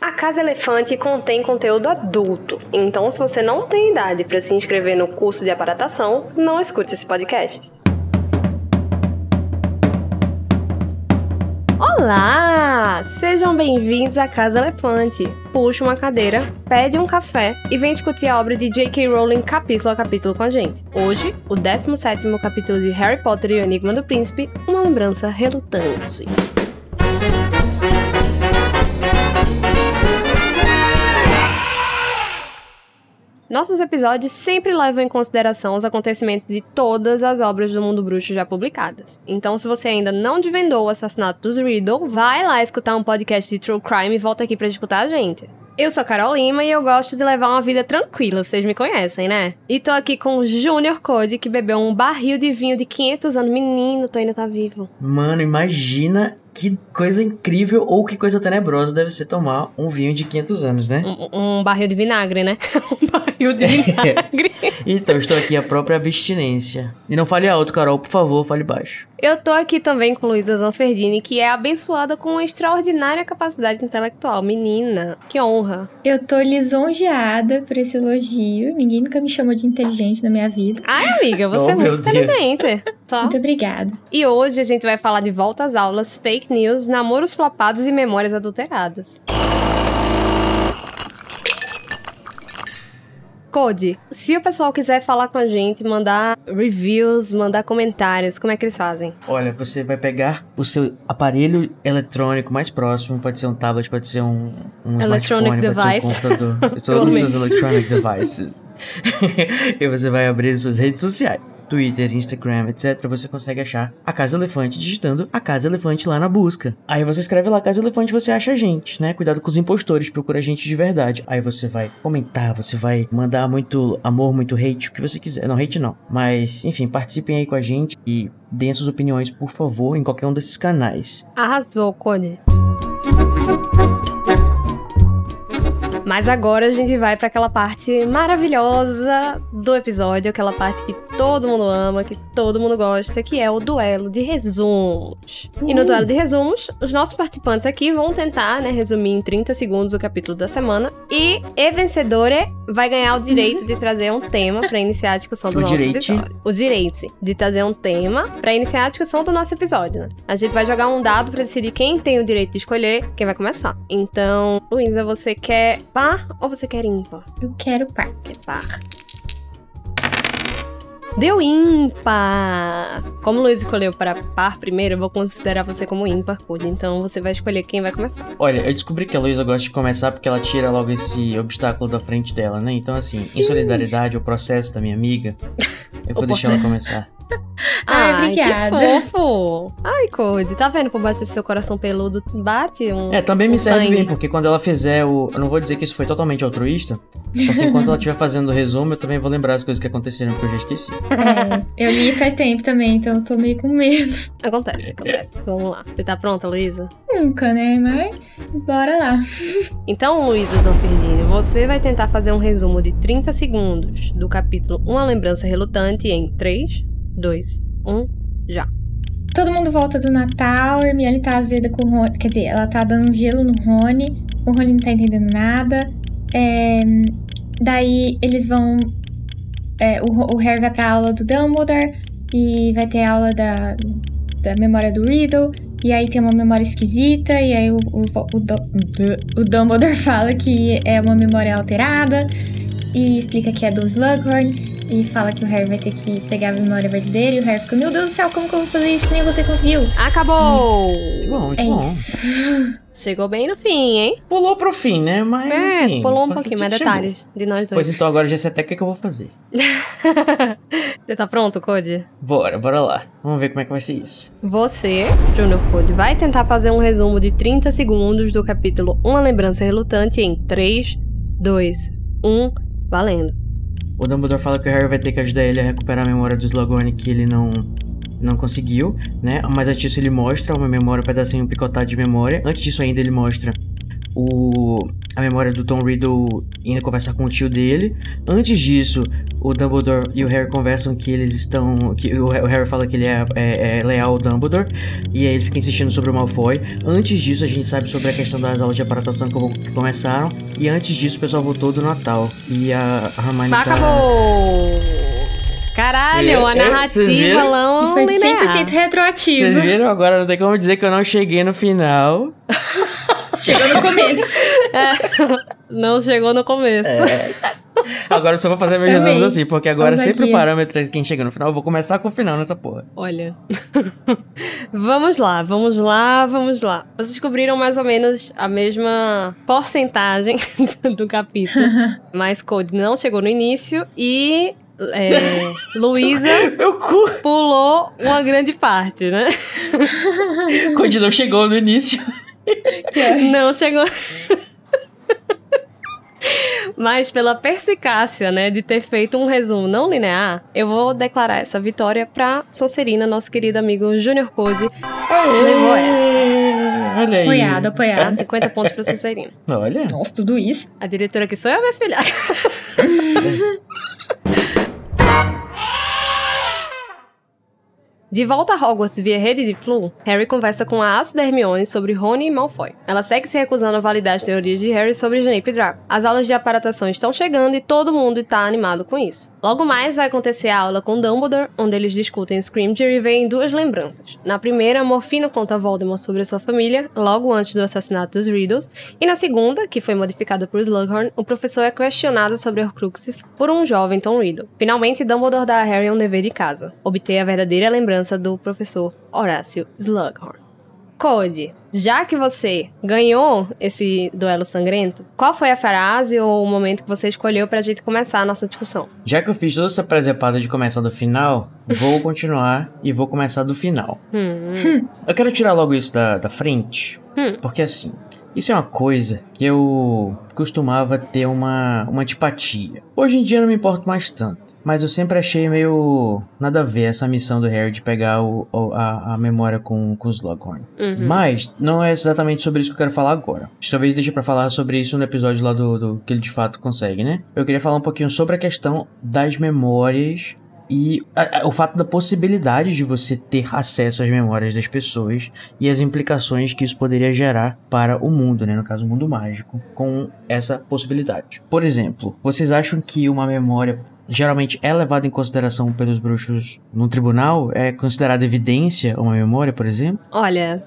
A Casa Elefante contém conteúdo adulto, então se você não tem idade para se inscrever no curso de aparatação, não escute esse podcast. Olá! Sejam bem-vindos à Casa Elefante. Puxa uma cadeira, pede um café e vem discutir a obra de J.K. Rowling capítulo a capítulo com a gente. Hoje, o 17º capítulo de Harry Potter e o Enigma do Príncipe, uma lembrança relutante. Nossos episódios sempre levam em consideração os acontecimentos de todas as obras do mundo bruxo já publicadas. Então, se você ainda não desvendou o assassinato dos Riddle, vai lá escutar um podcast de True Crime e volta aqui para escutar a gente. Eu sou Carol Lima e eu gosto de levar uma vida tranquila, vocês me conhecem, né? E tô aqui com o Junior Code, que bebeu um barril de vinho de 500 anos. Menino, tu ainda tá vivo. Mano, imagina que coisa incrível ou que coisa tenebrosa deve ser tomar um vinho de 500 anos, né? Um, um barril de vinagre, né? um barril de vinagre. então, estou aqui a própria abstinência. E não fale alto, Carol, por favor, fale baixo. Eu tô aqui também com Luísa Zanferdini, que é abençoada com uma extraordinária capacidade intelectual. Menina, que honra. Eu tô lisonjeada por esse elogio. Ninguém nunca me chamou de inteligente na minha vida. Ai, amiga, você oh, é muito inteligente. Tá? Muito obrigada. E hoje a gente vai falar de volta às aulas, fake news, namoros flopados e memórias adulteradas. Code, se o pessoal quiser falar com a gente, mandar reviews, mandar comentários, como é que eles fazem? Olha, você vai pegar o seu aparelho eletrônico mais próximo, pode ser um tablet, pode ser um, um electronic smartphone, device. pode ser um computador, todos os seus electronic devices. e você vai abrir suas redes sociais. Twitter, Instagram, etc., você consegue achar a Casa Elefante digitando a Casa Elefante lá na busca. Aí você escreve lá Casa Elefante você acha a gente, né? Cuidado com os impostores, procura a gente de verdade. Aí você vai comentar, você vai mandar muito amor, muito hate, o que você quiser. Não, hate não. Mas, enfim, participem aí com a gente e deem suas opiniões, por favor, em qualquer um desses canais. Arrasou, Cone. Mas agora a gente vai para aquela parte maravilhosa do episódio, aquela parte que todo mundo ama, que todo mundo gosta, que é o duelo de resumos. E no duelo de resumos, os nossos participantes aqui vão tentar, né, resumir em 30 segundos o capítulo da semana e e vencedora vai ganhar o direito de trazer um tema para iniciar a discussão do o nosso direito. episódio. O direito de trazer um tema para iniciar a discussão do nosso episódio, né? A gente vai jogar um dado para decidir quem tem o direito de escolher quem vai começar. Então, Luísa, você quer par ou você quer ímpar? Eu quero par. Quer par. Deu ímpar! Como o Luiz escolheu para par primeiro, eu vou considerar você como ímpar, Code. Então você vai escolher quem vai começar. Olha, eu descobri que a Luísa gosta de começar porque ela tira logo esse obstáculo da frente dela, né? Então, assim, Sim. em solidariedade ao processo da minha amiga, eu vou deixar ela começar. Ai, Ai obrigada. que fofo. Ai, Code, tá vendo por baixo desse seu coração peludo bate um É, também me um serve sangue. bem, porque quando ela fizer o... Eu não vou dizer que isso foi totalmente altruísta, porque enquanto ela estiver fazendo o resumo, eu também vou lembrar as coisas que aconteceram, porque eu já esqueci. É, eu li faz tempo também, então eu tô meio com medo. Acontece, acontece. Vamos lá. Você tá pronta, Luísa? Nunca, né? Mas, bora lá. Então, Luísa Zanferdini, você vai tentar fazer um resumo de 30 segundos do capítulo Uma Lembrança Relutante em 3, 2, 1, já. Todo mundo volta do Natal, Hermione tá azeda com o Rony. Quer dizer, ela tá dando gelo no Rony. O Rony não tá entendendo nada. É, daí eles vão. é, o, o Harry vai pra aula do Dumbledore e vai ter aula da, da memória do Riddle. E aí tem uma memória esquisita, e aí o, o, o, o Dumbledore fala que é uma memória alterada e explica que é do Slughorn. E fala que o Harry vai ter que pegar a memória verdadeira. E o Harry fica, meu Deus do céu, como que eu vou fazer isso? Nem você conseguiu. Acabou! Que bom, muito É bom. isso. Chegou bem no fim, hein? Pulou pro fim, né? Mas, É, assim... pulou um pouquinho, mais chegou. detalhes de nós dois. Pois então, agora eu já sei até o que, que eu vou fazer. Você tá pronto, Code? Bora, bora lá. Vamos ver como é que vai ser isso. Você, Junior Code, vai tentar fazer um resumo de 30 segundos do capítulo Uma Lembrança Relutante em 3, 2, 1, valendo. O Dumbledore fala que o Harry vai ter que ajudar ele a recuperar a memória do Slughorn que ele não não conseguiu, né? Mas antes disso ele mostra uma memória, um pedacinho picotado de memória. Antes disso ainda ele mostra o, a memória do Tom Riddle indo conversar com o tio dele. Antes disso, o Dumbledore e o Harry conversam que eles estão. que O o Harry fala que ele é, é- é leal ao Dumbledore. E aí ele fica insistindo sobre o Malfoy. Antes disso, a gente sabe sobre a questão das aulas de aparatação que começaram. E antes disso, o pessoal voltou do Natal. E a, a Hermione tá... Acabou! Caralho, a narrativa não foi linear. 100% retroativo. Vocês viram? Agora não tem como dizer que eu não cheguei no final. Chegou no começo. Não chegou no começo. Agora eu só vou fazer meus Amei. resumos assim, porque agora Ousadia. sempre o parâmetro é quem chega no final. Eu vou começar com o final nessa porra. Olha. vamos lá, vamos lá, vamos lá. Vocês descobriram mais ou menos a mesma porcentagem do capítulo. Mas Code não chegou no início e. É, Luísa pulou uma grande parte, né? Quando não chegou no início. Não chegou. Mas pela perspicácia, né, de ter feito um resumo não linear, eu vou declarar essa vitória pra Sonserina, nosso querido amigo Junior Code. Levou essa. Olha aí. Apoiado, apoiado. 50 pontos pra Sonserina. Olha. Nossa, tudo isso. A diretora que sou eu, minha filha. De volta a Hogwarts via rede de Flu, Harry conversa com a ácida Hermione sobre Rony e Malfoy. Ela segue se recusando a validar as teorias de Harry sobre Snape e Draco. As aulas de aparatação estão chegando e todo mundo está animado com isso. Logo mais vai acontecer a aula com Dumbledore, onde eles discutem Scrimgeour e veem duas lembranças. Na primeira, Morfino conta a Voldemort sobre a sua família, logo antes do assassinato dos Riddles, e na segunda, que foi modificada por Slughorn, o professor é questionado sobre Horcruxes por um jovem Tom Riddle. Finalmente, Dumbledore dá a Harry um dever de casa, obter a verdadeira lembrança do professor Horácio Slughorn. Code, já que você ganhou esse duelo sangrento, qual foi a frase ou o momento que você escolheu pra gente começar a nossa discussão? Já que eu fiz toda essa presepada de começar do final, vou continuar e vou começar do final. Hum, Eu quero tirar logo isso da, da frente, Hum. porque assim, isso é uma coisa que eu costumava ter uma, uma antipatia. Hoje em dia não me importo mais tanto. Mas eu sempre achei meio nada a ver essa missão do Harry de pegar o, a, a memória com, com os Slughorn. Uhum. Mas não é exatamente sobre isso que eu quero falar agora. Talvez deixe pra falar sobre isso no episódio lá do, do que ele de fato consegue, né? Eu queria falar um pouquinho sobre a questão das memórias e a- a- o fato da possibilidade de você ter acesso às memórias das pessoas e as implicações que isso poderia gerar para o mundo, né? No caso, o mundo mágico, com essa possibilidade. Por exemplo, vocês acham que uma memória geralmente é levada em consideração pelos bruxos no tribunal? É considerada evidência uma memória, por exemplo? Olha,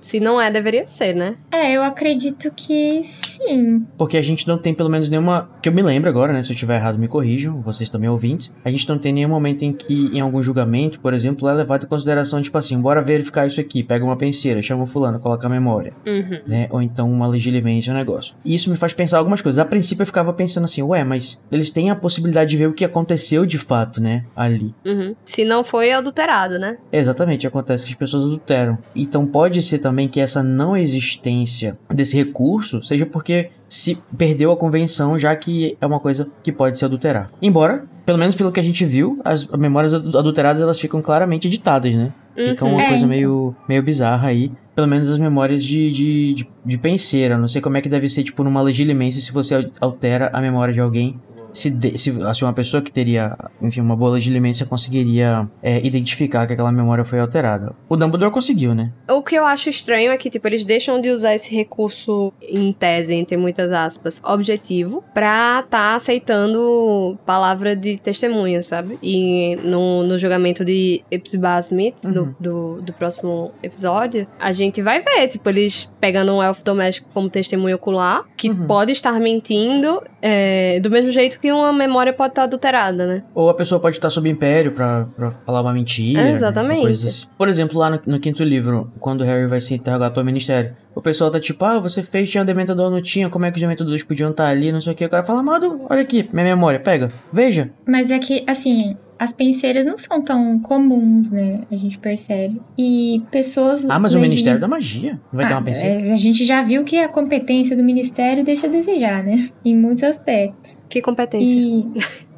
se não é, deveria ser, né? É, eu acredito que sim. Porque a gente não tem pelo menos nenhuma. Que eu me lembro agora, né? Se eu estiver errado, me corrijam, vocês também ouvintes. A gente não tem nenhum momento em que, em algum julgamento, por exemplo, é levado em consideração, tipo assim, bora verificar isso aqui, pega uma penseira, chama o fulano, coloca a memória. Uhum. né? Ou então uma legilimamente um negócio. E isso me faz pensar algumas coisas. A princípio eu ficava pensando assim, ué, mas eles têm a possibilidade de ver o que aconteceu de fato, né? Ali. Uhum. Se não foi adulterado, né? Exatamente, acontece que as pessoas adulteram. Então pode ser também que essa não existência desse recurso seja porque se perdeu a convenção, já que é uma coisa que pode se adulterar. Embora, pelo menos pelo que a gente viu, as memórias adu- adulteradas elas ficam claramente editadas, né? Fica Uhum. uma É, coisa então. meio, meio bizarra aí. Pelo menos as memórias de, de, de, de penseira. Não sei como é que deve ser, tipo, numa legilimência se você al- altera a memória de alguém. Se, de- se, uma pessoa que teria, enfim, uma boa legilimência conseguiria é, identificar que aquela memória foi alterada. O Dumbledore conseguiu, né? O que eu acho estranho é que, tipo, eles deixam de usar esse recurso, em tese, entre muitas aspas, objetivo, pra tá aceitando palavra de testemunha, sabe? E no, no julgamento de Epsiba Smith, do, Uhum. do, do próximo episódio, a gente vai ver, tipo, eles pegando um elfo doméstico como testemunha ocular, que Uhum. pode estar mentindo, é, do mesmo jeito que uma memória pode estar adulterada, né? Ou a pessoa pode estar sob império pra, pra falar uma mentira. né? Exatamente. Coisas assim. Por exemplo, lá no, no quinto livro, quando o Harry vai ser interrogado pelo ministério, o pessoal tá tipo, ah, você fez, tinha dementador, não tinha, como é que os dementadores podiam estar ali, não sei o que. O cara fala, amado, olha aqui, minha memória, pega, veja. Mas é que, assim, as penseiras não são tão comuns, né? A gente percebe. E pessoas. Ah, mas o Ministério da Magia não vai ter Ah, uma penseira? é, a gente já viu que a competência do Ministério deixa a desejar, né? Em muitos aspectos. Que competência. E.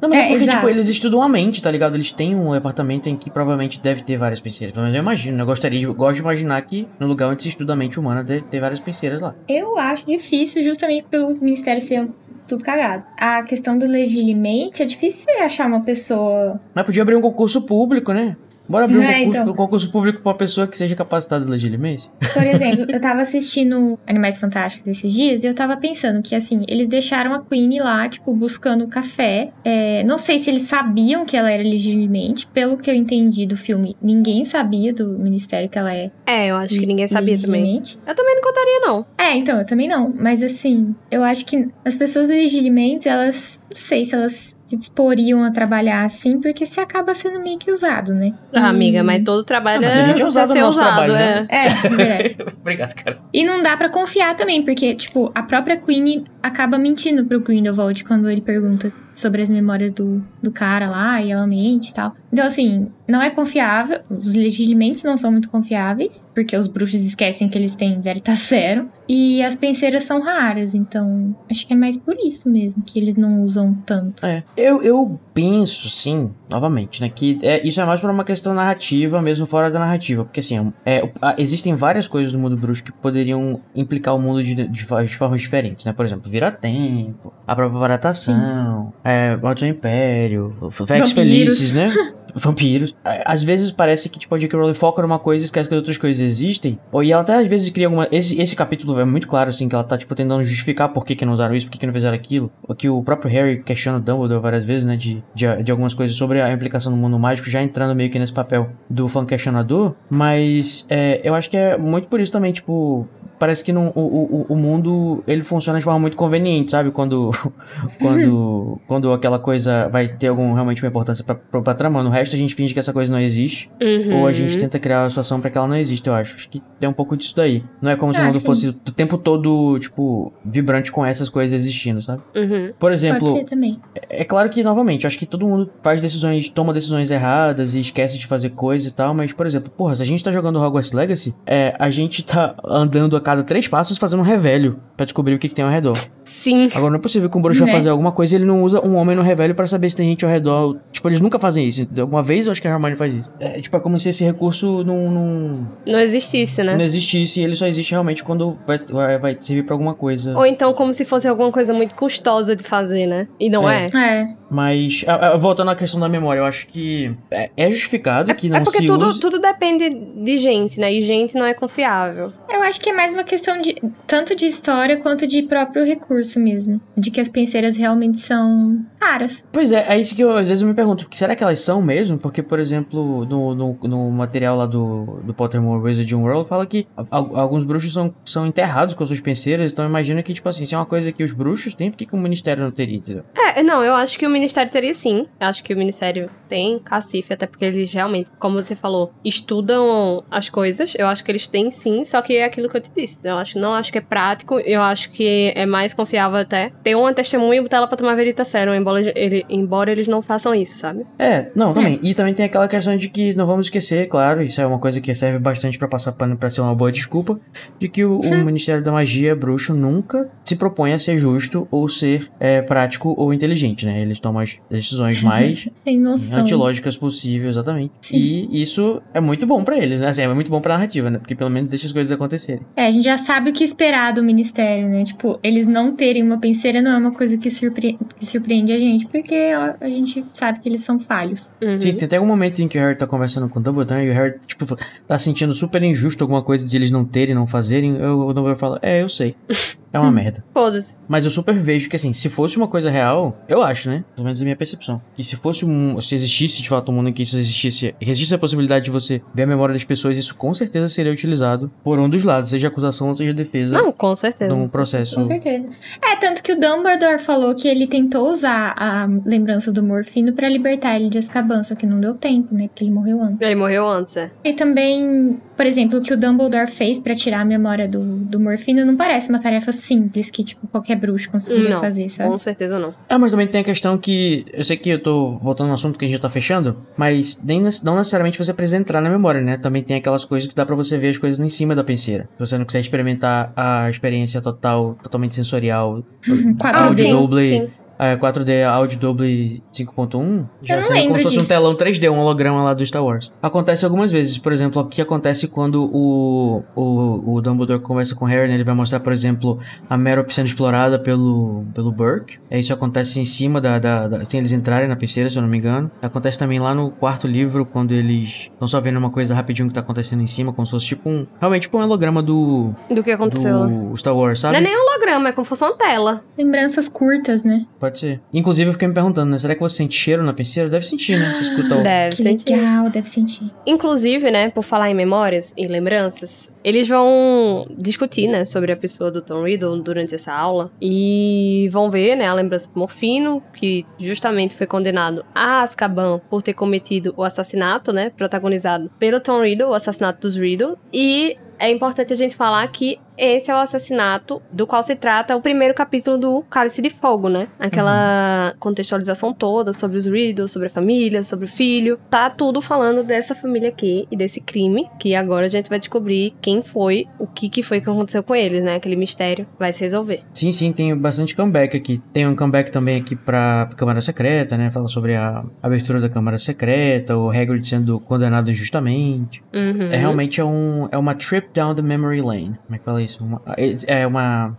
Não, mas é, É, porque, exato. tipo, eles estudam a mente, tá ligado? Eles têm um departamento em que provavelmente deve ter várias penseiras. Pelo menos eu imagino, né? Eu gostaria, eu gosto de imaginar que no lugar onde se estuda a mente humana deve ter várias penseiras lá. Eu acho difícil, justamente pelo Ministério ser tudo cagado. A questão do legilimente é difícil você achar uma pessoa. Mas podia abrir um concurso público, né? Bora abrir um É, concurso, então. um concurso público pra uma pessoa que seja capacitada legitimamente. Por exemplo, eu tava assistindo Animais Fantásticos esses dias e eu tava pensando que, assim, eles deixaram a Queen lá, tipo, buscando café. É, não sei se eles sabiam que ela era legilimente. Pelo que eu entendi do filme, ninguém sabia do ministério que ela é É, eu acho que ninguém sabia também. Eu também não contaria, não. É, então, eu também não. Mas assim, eu acho que as pessoas legilimentes, elas. Não sei se elas se disporiam a trabalhar assim, porque você acaba sendo meio que usado, né? Ah, E- amiga, mas todo trabalho Ah, mas a é gente é usado no usado, trabalho, é. né? É, verdade. Obrigado, cara. E não dá pra confiar também, porque, tipo, a própria Queen acaba mentindo pro Grindelwald quando ele pergunta sobre as memórias do, do cara lá, e ela mente e tal. Então, assim, não é confiável. Os legilimentes não são muito confiáveis, porque os bruxos esquecem que eles têm Veritaserum. E as penseiras são raras, então acho que é mais por isso mesmo que eles não usam tanto. É. Eu, eu penso, sim, novamente, né? Que é, isso é mais por uma questão narrativa, mesmo fora da narrativa. Porque, assim, é, o- existem várias coisas no mundo bruxo que poderiam implicar o mundo de, de, de formas diferentes, né? Por exemplo, virar tempo, a própria baratação, é, Maldição Império, Vex Vampiros. Felices, né? Vampiros. Às vezes parece que, tipo, a J.K. Rowling foca numa coisa e esquece que outras coisas existem. Ou, e ela até às vezes cria alguma... Esse, esse capítulo é muito claro, assim, que ela tá, tipo, tentando justificar por que que não usaram isso, por que que não fizeram aquilo. O que o próprio Harry questiona o Dumbledore várias vezes, né, de, de, de algumas coisas sobre a implicação do mundo mágico, já entrando meio que nesse papel do fã questionador. Mas é, eu acho que é muito por isso também, tipo... Parece que não, o, o, o mundo, ele funciona de forma muito conveniente, sabe? Quando, quando, quando aquela coisa vai ter algum, realmente uma importância pra, pra trama. No resto, a gente finge que essa coisa não existe. Uhum. Ou a gente tenta criar uma situação pra que ela não exista, eu acho. Acho que tem um pouco disso daí. Não é como se o Ah, mundo sim. fosse o tempo todo, tipo, vibrante com essas coisas existindo, sabe? Uhum. Por exemplo, também. é claro que, novamente, eu acho que todo mundo faz decisões, toma decisões erradas e esquece de fazer coisa e tal, mas, por exemplo, porra, se a gente tá jogando Hogwarts Legacy, é, a gente tá andando a cada três passos fazendo um revelio pra descobrir o que, que tem ao redor. Sim. Agora, não é possível que um bruxo vai Né? fazer alguma coisa e ele não usa um homem no revelio pra saber se tem gente ao redor. Tipo, eles nunca fazem isso. entendeu? Uma vez eu acho que a Hermione faz isso. É, tipo, é como se esse recurso não, não, Não existisse, né? não existisse e ele só existe realmente quando vai, vai, vai servir pra alguma coisa. Ou então como se fosse alguma coisa muito custosa de fazer, né? E não é. É. É. Mas, a- a- voltando à questão da memória, eu acho que é, é justificado que não é porque se tudo, use. tudo depende de gente, né? E gente não é confiável. Eu acho que é mais uma questão de tanto de história quanto de próprio recurso mesmo. De que as penseiras realmente são raras. Pois é, é isso que eu às vezes eu me pergunto. Será que elas são mesmo? Porque, por exemplo, no, no, no material lá do, do Pottermore Wizarding World fala que al- alguns bruxos são, são enterrados com as suas penseiras. Então imagina que, tipo assim, se é uma coisa que os bruxos têm, por que, que o ministério não teria, entendeu? É, não, eu acho que o Ministério teria sim. Eu acho que o Ministério tem cacife, até porque eles realmente, como você falou, estudam as coisas. Eu acho que eles têm sim, só que é aquilo que eu te disse. Eu acho, não acho que é prático, eu acho que é mais confiável até ter uma testemunha e botar ela pra tomar verita sério, embora, ele, embora eles não façam isso, sabe? É, não, também. E também tem aquela questão de que não vamos esquecer, claro, isso é uma coisa que serve bastante pra passar pano pra ser uma boa desculpa, de que o, o Ministério da Magia bruxo nunca se propõe a ser justo ou ser é, prático ou inteligente, né? Eles tomam as decisões mais Tem noção. antilógicas possível, exatamente. Sim. E isso é muito bom pra eles, né? Assim, é muito bom pra narrativa, né? Porque pelo menos deixa as coisas acontecerem. É, a gente já sabe o que esperar do ministério, né? Tipo, eles não terem uma penseira não é uma coisa que, surpre... que surpreende a gente, porque ó, a gente sabe que eles são falhos. Uhum. Sim, tem até algum momento em que o Harry tá conversando com o Dumbledore e o Harry, tipo, tá sentindo super injusto alguma coisa de eles não terem, não fazerem. Eu, o Dumbledore fala, é, eu sei. É uma merda. Foda-se. Mas eu super vejo que, assim, se fosse uma coisa real, eu acho, né? Pelo menos é a minha percepção. Que se fosse um. Se existisse de fato um mundo em que isso existisse, existisse a possibilidade de você ver a memória das pessoas, isso com certeza seria utilizado por um dos lados, seja acusação ou seja defesa. Não, com certeza. Num processo. Com certeza. É, tanto que o Dumbledore falou que ele tentou usar a lembrança do Morfino pra libertar ele de Azkaban, só que não deu tempo, né? Porque ele morreu antes. Ele morreu antes, é. E também, por exemplo, o que o Dumbledore fez pra tirar a memória do, do Morfino não parece uma tarefa simples que, tipo, qualquer bruxo conseguiria Não, fazer, sabe? Com certeza não. Ah, mas também tem a questão que. Eu sei que eu tô voltando no assunto que a gente já tá fechando, mas nem, não necessariamente você precisa entrar na memória, né? Também tem aquelas coisas que dá pra você ver as coisas em cima da penseira. Se você não quiser experimentar a experiência total, totalmente sensorial, Quatro áudio D. double, sim. É, 4D áudio double 5.1, já não seria como se fosse um telão 3D, um holograma lá do Star Wars. Acontece algumas vezes, por exemplo, aqui acontece quando o, o, o Dumbledore conversa com o Harry, né? ele vai mostrar, por exemplo, a Merop sendo explorada pelo, pelo Burke. É, Isso acontece em cima da, da, da- Sem eles entrarem na penseira, se eu não me engano. Acontece também lá no quarto livro, quando eles estão só vendo uma coisa rapidinho que tá acontecendo em cima, como se fosse tipo um. Realmente tipo um holograma do. Do que aconteceu. Do Star Wars, Não sabe? é nem holograma, é como se fosse uma tela. Lembranças curtas, né? Pode ser. Inclusive, eu fiquei me perguntando, né? Será que você sente cheiro na penseira? Deve sentir, né? Você escuta o. Deve Que sentir. legal, deve sentir. Inclusive, né, por falar em memórias e lembranças, eles vão discutir, né, sobre a pessoa do Tom Riddle durante essa aula e vão ver, né, a lembrança do Morfino, que justamente foi condenado a Azkaban por ter cometido o assassinato, né, protagonizado pelo Tom Riddle, o assassinato dos Riddle, e é importante a gente falar que esse é o assassinato do qual se trata o primeiro capítulo do Cálice de Fogo, né? Aquela contextualização toda sobre os Riddle, sobre a família, sobre o filho. Tá tudo falando dessa família aqui e desse crime, que agora a gente vai descobrir quem foi, o que, que foi que aconteceu com eles, né? Aquele mistério vai se resolver. Sim, sim, tem bastante comeback aqui. Tem um comeback também aqui pra Câmara Secreta, né? Fala sobre a abertura da Câmara Secreta, o Hagrid sendo condenado injustamente. Uhum. É realmente é, um, é uma trip down the memory lane. Como é que fala isso? Uma- é é uma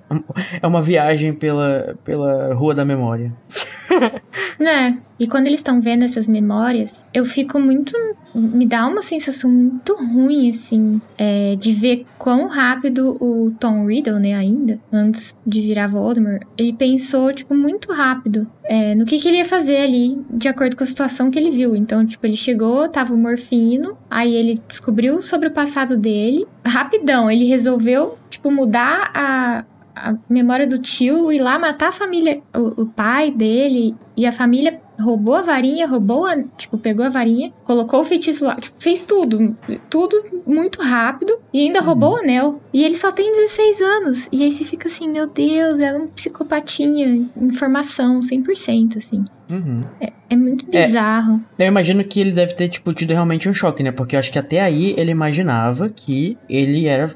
é uma viagem pela, pela rua da memória. Né? E quando eles estão vendo essas memórias, eu fico muito. Me dá uma sensação muito ruim, assim, é, de ver quão rápido o Tom Riddle, né, ainda, antes de virar Voldemort, ele pensou, tipo, muito rápido é, no que, que ele ia fazer ali, de acordo com a situação que ele viu. Então, tipo, ele chegou, tava o morfino, aí ele descobriu sobre o passado dele, rapidão, ele resolveu, tipo, mudar a, a memória do tio, ir lá matar a família, o, o pai dele e a família roubou a varinha, roubou a, tipo, pegou a varinha, colocou o feitiço lá, tipo, fez tudo, tudo muito rápido e ainda roubou o anel. E ele só tem 16 anos. E aí você fica assim, meu Deus, é um psicopatinha, informação 100%, assim. Uhum. É muito É. bizarro. Eu imagino que ele deve ter, tipo, tido realmente um choque, né? Porque eu acho que até aí ele imaginava que ele era.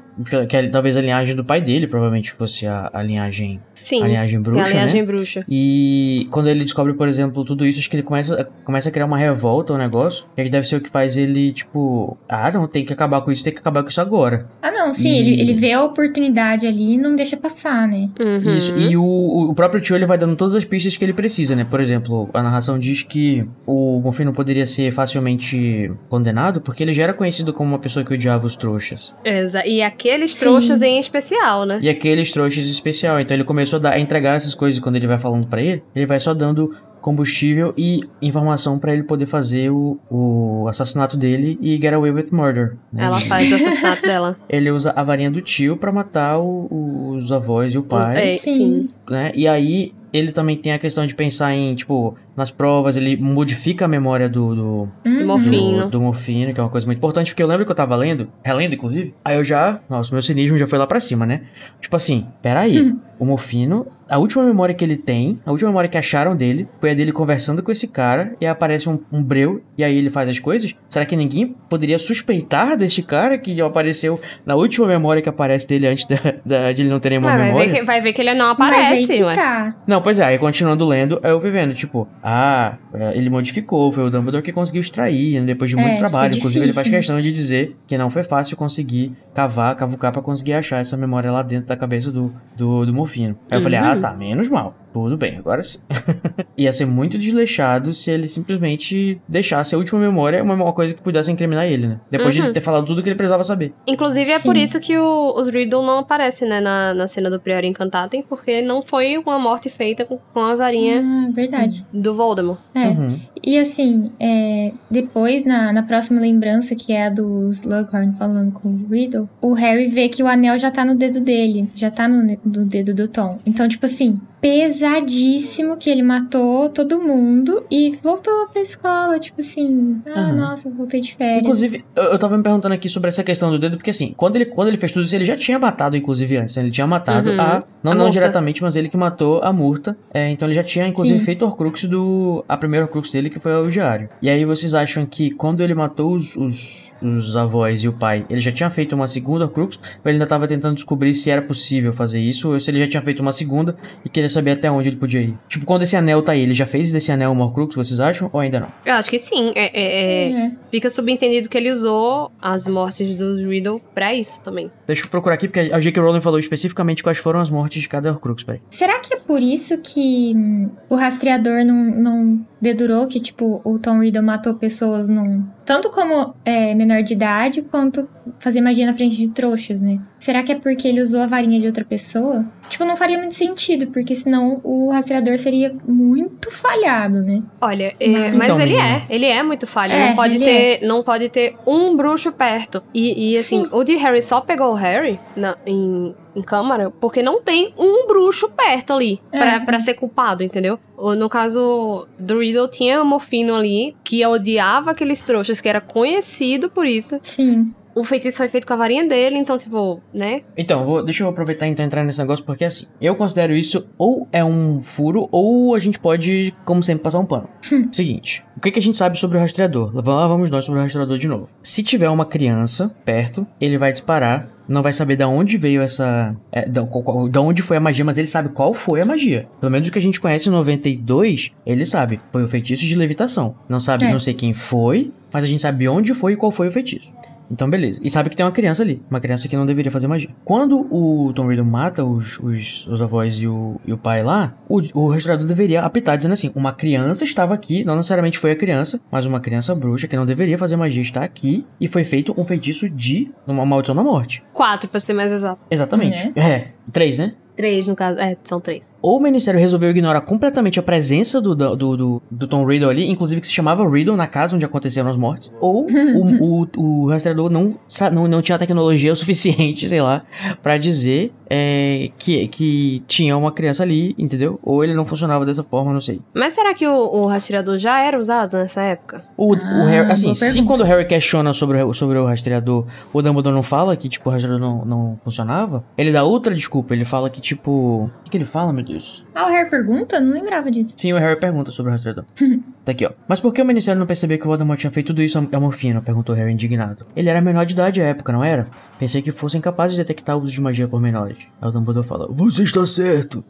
Que ele- talvez a linhagem do pai dele provavelmente fosse a, a linhagem. Sim. A linhagem é bruxa, a linhagem né? bruxa. E quando ele descobre, por exemplo, tudo isso, acho que ele começa, começa a criar uma revolta, um negócio. Que aí deve ser o que faz ele, tipo, ah, não, tem que acabar com isso, tem que acabar com isso agora. Ah, não, sim, E- ele, ele vê a oportunidade ali e não deixa passar, né? Uhum. Isso, e o, o próprio tio ele vai dando todas as pistas que ele precisa, né? Por exemplo, a narração diz que o Morfino poderia ser facilmente condenado porque ele já era conhecido como uma pessoa que odiava os trouxas. Exa- E aqueles Sim. trouxas em especial, né? E aqueles trouxas especial. Então ele começou a, dar- a entregar essas coisas quando ele vai falando pra ele, ele vai só dando combustível e informação pra ele poder fazer o, o assassinato dele e get away with murder. né? Ela faz o assassinato dela. Ele usa a varinha do tio pra matar o- os avós e o pai. É, Sim. sim. né? E aí ele também tem a questão de pensar em, tipo, nas provas, ele modifica a memória do, do, Uhum. Do morfino. do, do morfino, que é uma coisa muito importante, porque eu lembro que eu tava lendo, relendo inclusive, aí eu já, nossa, meu cinismo já foi lá pra cima, né? Tipo assim, peraí, o morfino, a última memória que ele tem, a última memória que acharam dele, foi a dele conversando com esse cara, e aí aparece um, um breu, e aí ele faz as coisas. Será que ninguém poderia suspeitar deste cara que apareceu na última memória que aparece dele antes da, da- de ele não ter nenhuma Mas vai memória? ver, que, vai ver que ele não Mas aí aparece, ué. tá. Não, pois é, aí continuando lendo, eu fui vendo, tipo, ah, é, ele modificou, foi o Dumbledore que conseguiu extrair, né, depois de muito É, trabalho. Inclusive, ele faz questão de dizer que não foi fácil conseguir cavar, cavucar pra conseguir achar essa memória lá dentro da cabeça do, do, do Morfino. Aí eu falei, Uhum. ah, tá, menos mal. Tudo bem, agora sim. Ia ser muito desleixado se ele simplesmente deixasse a última memória uma, uma coisa que pudesse incriminar ele, né? Depois de Uhum. ele ter falado tudo que ele precisava saber. Inclusive, é Sim. por isso que o- os Riddle não aparecem, né, na, na cena do Prior Encantatem, porque não foi uma morte feita com, com a varinha Ah, verdade. do Voldemort. É. Uhum. E assim, é, depois, na, na próxima lembrança, que é a do Slughorn falando com o Riddle, o Harry vê que o anel já tá no dedo dele, já tá no, no dedo do Tom. Então, tipo assim, pesadíssimo que ele matou todo mundo e voltou pra escola, tipo assim, ah, Uhum. nossa, voltei de férias. Inclusive, eu, eu tava me perguntando aqui sobre essa questão do dedo, porque assim, quando ele, quando ele fez tudo isso, ele já tinha matado, inclusive, antes. né? Ele tinha matado Uhum. a. Não, A não diretamente, mas ele que matou a Murta. É, então ele já tinha, inclusive, Sim. feito o Horcrux do. A primeira Horcrux dele, que foi o Diário. E aí vocês acham que quando ele matou os, os, os avós e o pai, ele já tinha feito uma segunda Horcrux? Ou ele ainda tava tentando descobrir se era possível fazer isso? Ou se ele já tinha feito uma segunda e queria saber até onde ele podia ir? Tipo, quando esse anel tá aí, ele já fez desse anel uma Horcrux, vocês acham? Ou ainda não? Eu acho que sim. É, é- é- É. Fica subentendido que ele usou as mortes do Riddle pra isso também. Deixa eu procurar aqui, porque a J.K. Rowling falou especificamente quais foram as mortes de cada Horcrux, peraí. Será que é por isso que o rastreador não, não dedurou que, tipo, o Tom Riddle matou pessoas num. Tanto como é, menor de idade, quanto fazer magia na frente de trouxas, né? Será que é porque ele usou a varinha de outra pessoa? Tipo, não faria muito sentido, porque senão o rastreador seria muito falhado, né? Olha, é, Não. mas Então, ele menina. é, ele é muito falho. É, não pode ter, não pode ter um bruxo perto. E, e, assim, Sim. o de Harry só pegou o Harry na- em, em câmara porque não tem um bruxo perto ali É. pra, pra ser culpado, entendeu? No caso do Riddle, tinha o Morfino ali que odiava aqueles trouxas, que era conhecido por isso. Sim. O feitiço foi feito com a varinha dele, então, tipo, né? Então, vou, deixa eu aproveitar então entrar nesse negócio, porque assim, eu considero isso ou é um furo, ou a gente pode, como sempre, passar um pano. Seguinte, o que, que a gente sabe sobre o rastreador? Lá vamos nós sobre o rastreador de novo. Se tiver uma criança perto, ele vai disparar. Não vai saber de onde veio essa. É, da, qual- da onde foi a magia, mas ele sabe qual foi a magia. Pelo menos o que a gente conhece em 92, ele sabe. Foi o feitiço de levitação. Não sabe, É. não sei quem foi, mas a gente sabe onde foi e qual foi o feitiço. Então, beleza. E sabe que tem uma criança ali. Uma criança que não deveria fazer magia. Quando o Tom Riddle mata os, os, os avós e o, e o pai lá, o, o restaurador deveria apitar dizendo assim: uma criança estava aqui, não necessariamente foi a criança, mas uma criança bruxa que não deveria fazer magia está aqui e foi feito um feitiço de uma maldição da morte. Quatro, pra ser mais exato. Exatamente. É. Três, né? Três, no caso. É, são três. Ou o Ministério resolveu ignorar completamente a presença do, do, do, do- Tom Riddle ali, inclusive que se chamava Riddle na casa onde aconteceram as mortes. Ou o, o, o rastreador não, não, não tinha tecnologia o suficiente, sei lá, pra dizer é, que, que tinha uma criança ali, entendeu? Ou ele não funcionava dessa forma, não sei. Mas será que o, o rastreador já era usado nessa época? O, o Ah, Harry, assim, se pergunta. quando o Harry questiona sobre, o- sobre o rastreador, o Dumbledore não fala que, tipo, o rastreador não, não funcionava, ele dá outra desculpa. Ele fala que, tipo. O que, que ele fala, meu Ah, o Harry pergunta? Não lembrava disso. Sim, o Harry pergunta sobre o rastreador. tá aqui, ó. Mas por que o Ministério não percebeu que o Voldemort tinha feito tudo isso a Morfina? Perguntou Harry indignado. Ele era menor de idade à época, não era? Pensei que fossem capazes de detectar o uso de magia por menores. Aí o Dumbledore fala, Você está certo.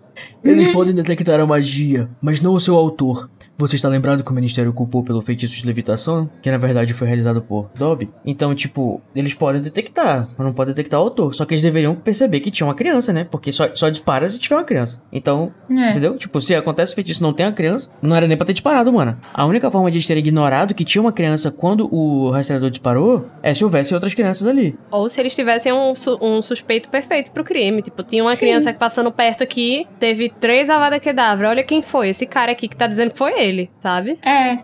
Eles podem detectar a magia, mas não o seu autor. Você está lembrado que o Ministério culpou pelo feitiço de levitação, que na verdade foi realizado por Dobby? Então, tipo, eles podem detectar, mas não podem detectar o autor. Só que eles deveriam perceber que tinha uma criança, né? Porque só, só dispara se tiver uma criança. Então, É. Entendeu? Tipo, se acontece o feitiço e não tem a criança, não era nem pra ter disparado, mano. A única forma de eles terem ignorado que tinha uma criança quando o rastreador disparou é se houvesse outras crianças ali. Ou se eles tivessem um, su- um suspeito perfeito pro crime. Tipo, tinha uma Sim. criança passando perto aqui, teve três Avada Kedavra. Olha quem foi. Esse cara aqui que tá dizendo que foi ele, sabe? É.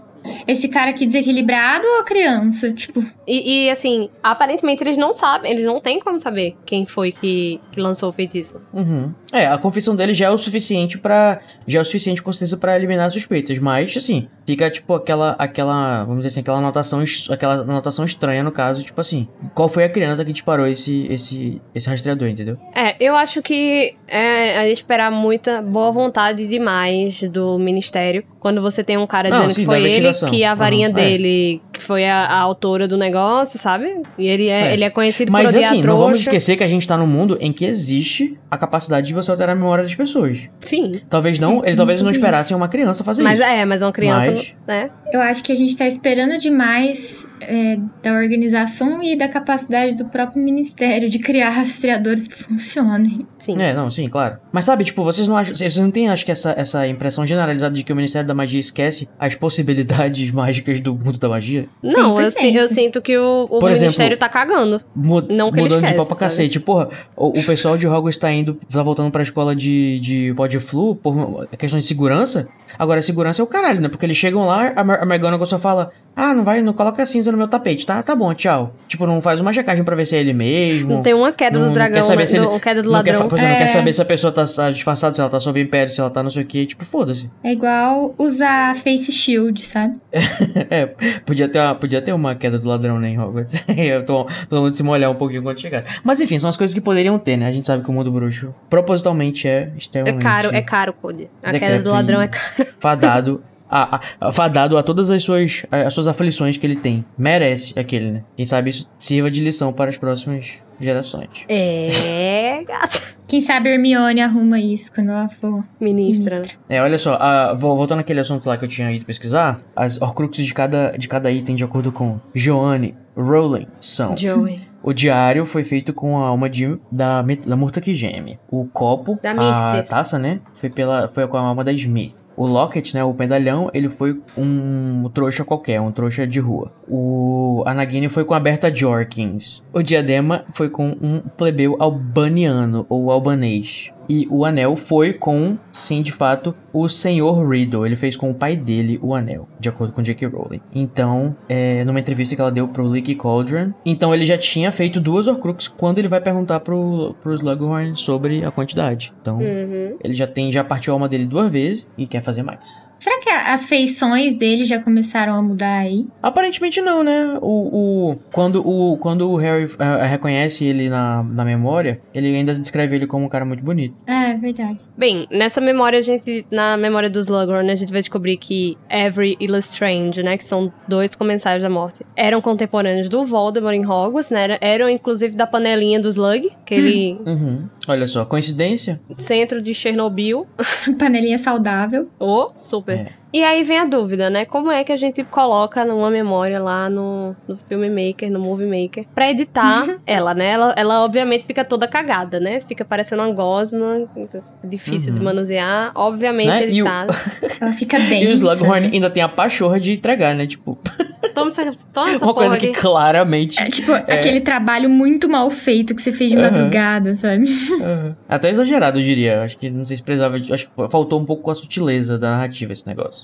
Esse cara aqui desequilibrado ou a criança? Tipo, E, e, assim, aparentemente eles não sabem, eles não têm como saber quem foi que, que lançou o feitiço. Uhum. É, a confissão dele já é o suficiente para já é o suficiente com certeza para eliminar suspeitas, mas assim, fica tipo aquela aquela, vamos dizer assim, aquela anotação aquela anotação estranha no caso, tipo assim, qual foi a criança que disparou esse esse esse rastreador, entendeu? É, eu acho que é a esperar muita boa vontade demais do ministério quando você tem um cara Não, dizendo sim, que foi ele, que a Uhum, varinha é. dele que foi a, a autora do negócio, sabe? E ele é, É. ele é conhecido Mas por odiar assim, não vamos esquecer que a gente tá num mundo em que existe a capacidade de você alterar a memória das pessoas. Sim. Talvez não, É, ele talvez não isso. esperassem uma criança fazer Mas isso. é, mas uma criança, Mas- né? eu acho que a gente tá esperando demais é, da organização e da capacidade do próprio ministério de criar rastreadores que funcionem. Sim. É, não, sim, claro. Mas sabe, tipo, vocês não acham. Vocês não têm, acho que, essa, essa impressão generalizada de que o Ministério da Magia esquece as possibilidades mágicas do mundo da magia? você. Não, eu, 100%. si- eu sinto que o, o Por ministério exemplo, tá cagando. Mu- Não que ele mudando de esquece, pau pra sabe? cacete. Porra, o, o pessoal de Hogwarts tá indo, tá voltando pra escola de, de Podflu por questão de segurança. Agora, segurança é o caralho, né? Porque eles chegam lá, a, Mar- a McGonagall só fala: Ah, não vai, não coloca cinza no meu tapete, tá? Tá bom, tchau. Tipo, não faz uma checagem pra ver se é ele mesmo. Não tem uma queda Não- do não dragão, quer saber né? se ele- do, queda do não quer, ladrão. pois é, não quer É. saber se a pessoa tá, tá disfarçada, se ela tá sob império, se ela tá não sei o que. Tipo, foda-se. É igual usar face shield, sabe? É, podia ter, uma, podia ter uma queda do ladrão, né, em Hogwarts. Eu tô, todo mundo se molhar um pouquinho quando chegar. Mas enfim, são as coisas que poderiam ter, né? A gente sabe que o mundo bruxo propositalmente é É extremamente caro, é caro, Cody. A queda do ladrão é caro. Fadado. A, a- fadado a todas as suas, as suas aflições que ele tem. Merece aquele, né? Quem sabe isso sirva de lição para as próximas gerações. É, gata. Quem sabe a Hermione arruma isso quando ela for. Ministra. É, olha só, a- vo- voltando àquele assunto lá que eu tinha ido pesquisar, as horcruxes de cada, de cada item, de acordo com Joanne Rowling, são Joey. O diário foi feito com a alma de, da, Met- da Murta que geme. O copo, Da a Mirtes. taça, né? Foi, pela, foi com a alma da Smith. O locket, né? O medalhão, ele foi um trouxa qualquer, um trouxa de rua. O a Nagini foi com a Berta Jorkins. O diadema foi com um plebeu albaniano ou albanês. E o anel foi com, sim, de fato, o senhor Riddle. Ele fez com o pai dele o anel, de acordo com J.K. Rowling. Então, é, numa entrevista que ela deu pro Leaky Cauldron, então ele já tinha feito duas Horcruxes quando ele vai perguntar pro, pro Slughorn sobre a quantidade. Então, Uhum. ele já tem, já partiu a alma dele duas vezes e quer fazer mais. Que as feições dele já começaram a mudar aí? Aparentemente não, né? O, o, quando, o, quando o Harry ah, reconhece ele na, na memória, ele ainda descreve ele como um cara muito bonito. É, verdade. Bem, nessa memória, a gente. Na memória dos Slughorn, a gente vai descobrir que Avery e Lestrange, né? Que são dois comensais da morte, eram contemporâneos do Voldemort em Hogwarts, né? Eram, inclusive da panelinha do Slug, aquele Uhum. Olha só, coincidência? centro de Chernobyl. Panelinha saudável. Ô, super. É. E aí vem a dúvida, né? Como é que a gente coloca numa memória lá no, no Filmmaker, no Movie Maker, pra editar ela, né? Ela, ela obviamente fica toda cagada, né? Fica parecendo uma gosma, difícil de manusear. Obviamente Né? E o- editada. Ela fica densa. E o Slughorn né? ainda tem a pachorra de entregar, né? Tipo, Toma essa, toma essa uma porra coisa que aqui. claramente. É tipo aquele trabalho muito mal feito que você fez de Aham. madrugada, sabe? Aham. Até exagerado, eu diria. Acho que não sei se precisava. de- Acho que faltou um pouco com a sutileza da narrativa esse negócio.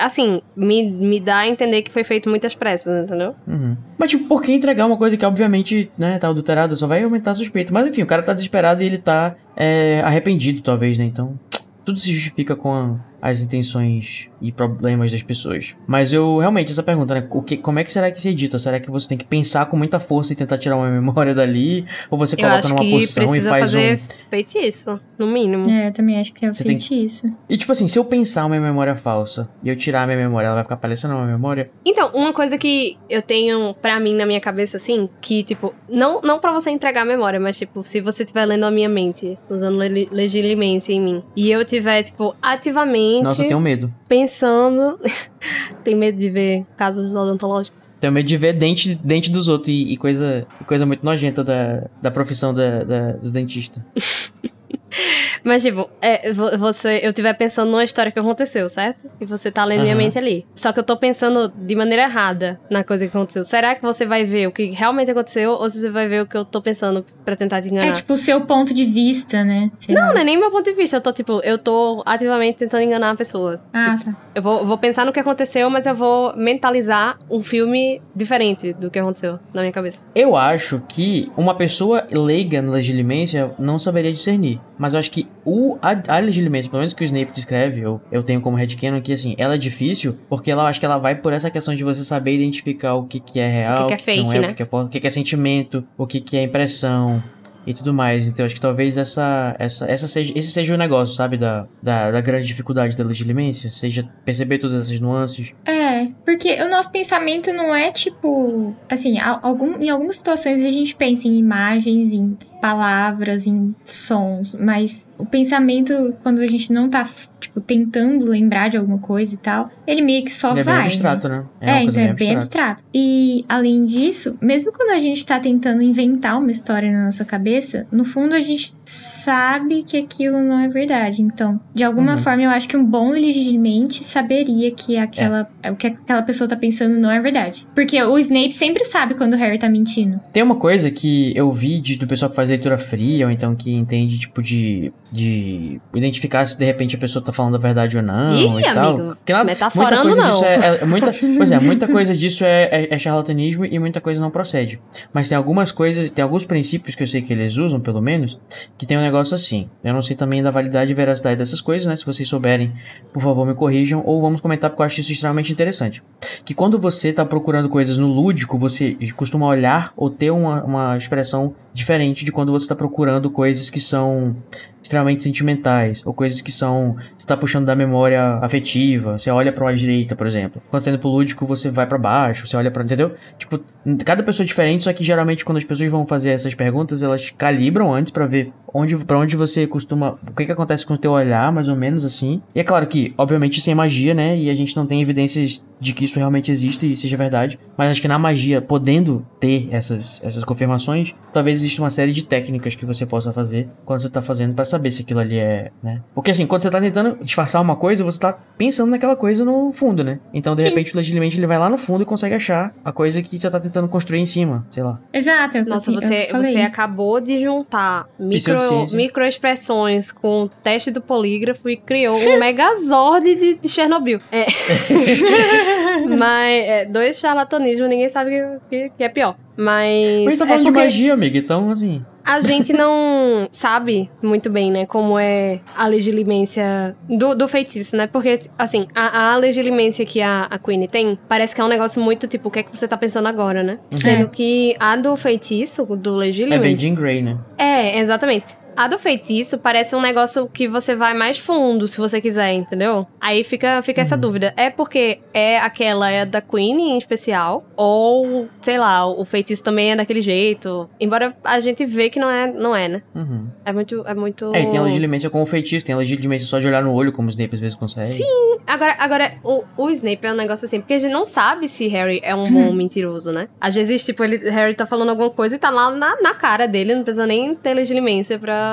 Assim, me, me dá a entender que foi feito muitas pressas, entendeu? Uhum. Mas, tipo, por que entregar uma coisa que, obviamente, né, tá adulterada? Só vai aumentar a suspeita. Mas, enfim, o cara tá desesperado e ele tá é, arrependido, talvez, né? Então, tudo se justifica com a- as intenções e problemas das pessoas. Mas eu, realmente, essa pergunta, né? O que, como é que será que se edita? Será que você tem que pensar com muita força e tentar tirar uma memória dali? Ou você Eu coloca acho numa que posição e faz fazer um... feitiço, no mínimo. É, eu também acho que é Você tem feitiço. E, tipo assim, se eu pensar uma memória falsa e eu tirar a minha memória, ela vai ficar parecendo uma memória? Então, uma coisa que eu tenho pra mim na minha cabeça, assim, que, tipo, não, não pra você entregar a memória, mas, tipo, se você estiver lendo a minha mente, usando le legilimência em mim, e eu tiver, tipo, ativamente Nossa, eu tenho medo. pensando. Tem medo de ver casos odontológicos? Tenho medo de ver dente, dente dos outros e, e coisa, coisa muito nojenta da, da profissão da, da- do dentista. Mas, tipo, é, vo- você, eu estiver pensando numa história que aconteceu, certo? E você tá lendo minha Aham. mente ali. Só que eu tô pensando de maneira errada na coisa que aconteceu. Será que você vai ver o que realmente aconteceu ou você vai ver o que eu tô pensando pra tentar te enganar? É tipo o seu ponto de vista, né? Sei Não, lá. não é nem meu ponto de vista. Eu tô, tipo, eu tô ativamente tentando enganar a pessoa. Ah, Tipo, tá. eu vou, vou pensar no que aconteceu, mas eu vou mentalizar um filme diferente do que aconteceu na minha cabeça. Eu acho que uma pessoa leiga na legilimência não saberia discernir. Mas eu acho que o, a, a legilimência, pelo menos que o Snape descreve, eu, eu tenho como headcanon que, assim, ela é difícil porque ela acho que ela vai por essa questão de você saber identificar o que, que é real, que é não fake, é, né? o que, que é, o que, que é sentimento, o que, que é impressão e tudo mais. Então acho que talvez essa, essa, essa seja, esse seja o negócio, sabe, da, da, da grande dificuldade da legilimência, seja perceber todas essas nuances. É, porque o nosso pensamento não é tipo. Assim, al- algum, em algumas situações a gente pensa em imagens, em palavras, em sons, mas o pensamento, quando a gente não tá, tipo, tentando lembrar de alguma coisa e tal, ele meio que só Ele é vai. bem abstrato, né? É, uma então é bem abstrato. E, além disso, mesmo quando a gente tá tentando inventar uma história na nossa cabeça, no fundo a gente sabe que aquilo não é verdade. Então, de alguma Uhum. forma, eu acho que um bom legitimamente saberia que aquela, o que aquela pessoa tá pensando não é verdade. Porque o Snape sempre sabe quando o Harry tá mentindo. Tem uma coisa que eu vi de- do pessoal que faz leitura fria, ou então que entende, tipo, de, de identificar se de repente a pessoa tá falando a verdade ou não Ih, e tal. amigo, lá, muita metaforando coisa não. é, é- muita, pois é, muita coisa disso é, é- é charlatanismo e muita coisa não procede. Mas tem algumas coisas, tem alguns princípios que eu sei que eles usam, pelo menos, que tem um negócio assim. Eu não sei também da validade e veracidade dessas coisas, né? Se vocês souberem, por favor, me corrijam, ou vamos comentar porque eu acho isso extremamente interessante. Que quando você tá procurando coisas no lúdico, você costuma olhar ou ter uma, uma expressão diferente de quando você tá procurando coisas que são extremamente sentimentais, ou coisas que são. Você tá puxando da memória afetiva, você olha pra lado direita, por exemplo. Quando você tá indo pro lúdico, você vai pra baixo, você olha pra. Entendeu? Tipo, cada pessoa é diferente, só que geralmente quando as pessoas vão fazer essas perguntas, elas calibram antes pra ver onde, pra onde você costuma. O que que acontece com o teu olhar, mais ou menos assim. E é claro que, obviamente, isso é magia, né? E a gente não tem evidências de que isso realmente existe e seja verdade. Mas acho que na magia, podendo ter essas, essas confirmações, talvez exista uma série de técnicas que você possa fazer quando você tá fazendo pra saber se aquilo ali é, né? Porque assim, quando você tá tentando disfarçar uma coisa, você tá pensando naquela coisa no fundo, né? Então, de Sim. repente, o legitimamente ele vai lá no fundo e consegue achar a coisa que você tá tentando construir em cima, sei lá. Exato. é o que Nossa, você, falei. você acabou de juntar micro, microexpressões com o teste do polígrafo e criou um megazord de, de Chernobyl. É. Mas é, dois charlatanismos, ninguém sabe o que, que é pior. Mas. Mas a gente tá é falando de porque magia, amiga, então, assim... A gente não sabe muito bem, né, como é a legilimência do, do feitiço, né? Porque, assim, a, a legilimência que a, a Queen tem parece que é um negócio muito tipo, o que é que você tá pensando agora, né? Sendo que a do feitiço, do É legilimência. bem Jean Grey, né? É, exatamente. A do feitiço parece um negócio que você vai mais fundo, se você quiser, entendeu? Aí fica, fica essa dúvida. É porque é aquela é da Queen em especial? Ou, sei lá, o feitiço também é daquele jeito? Embora a gente vê que não é, não é né? Uhum. É muito. É muito. É, e tem a legilimência com o feitiço, tem a legilimência só de olhar no olho, como o Snape às vezes consegue. Sim. Agora, agora o, o Snape é um negócio assim, porque a gente não sabe se Harry é um bom mentiroso, né? Às vezes, tipo, ele, Harry tá falando alguma coisa e tá lá na, na cara dele, não precisa nem ter legilimência pra,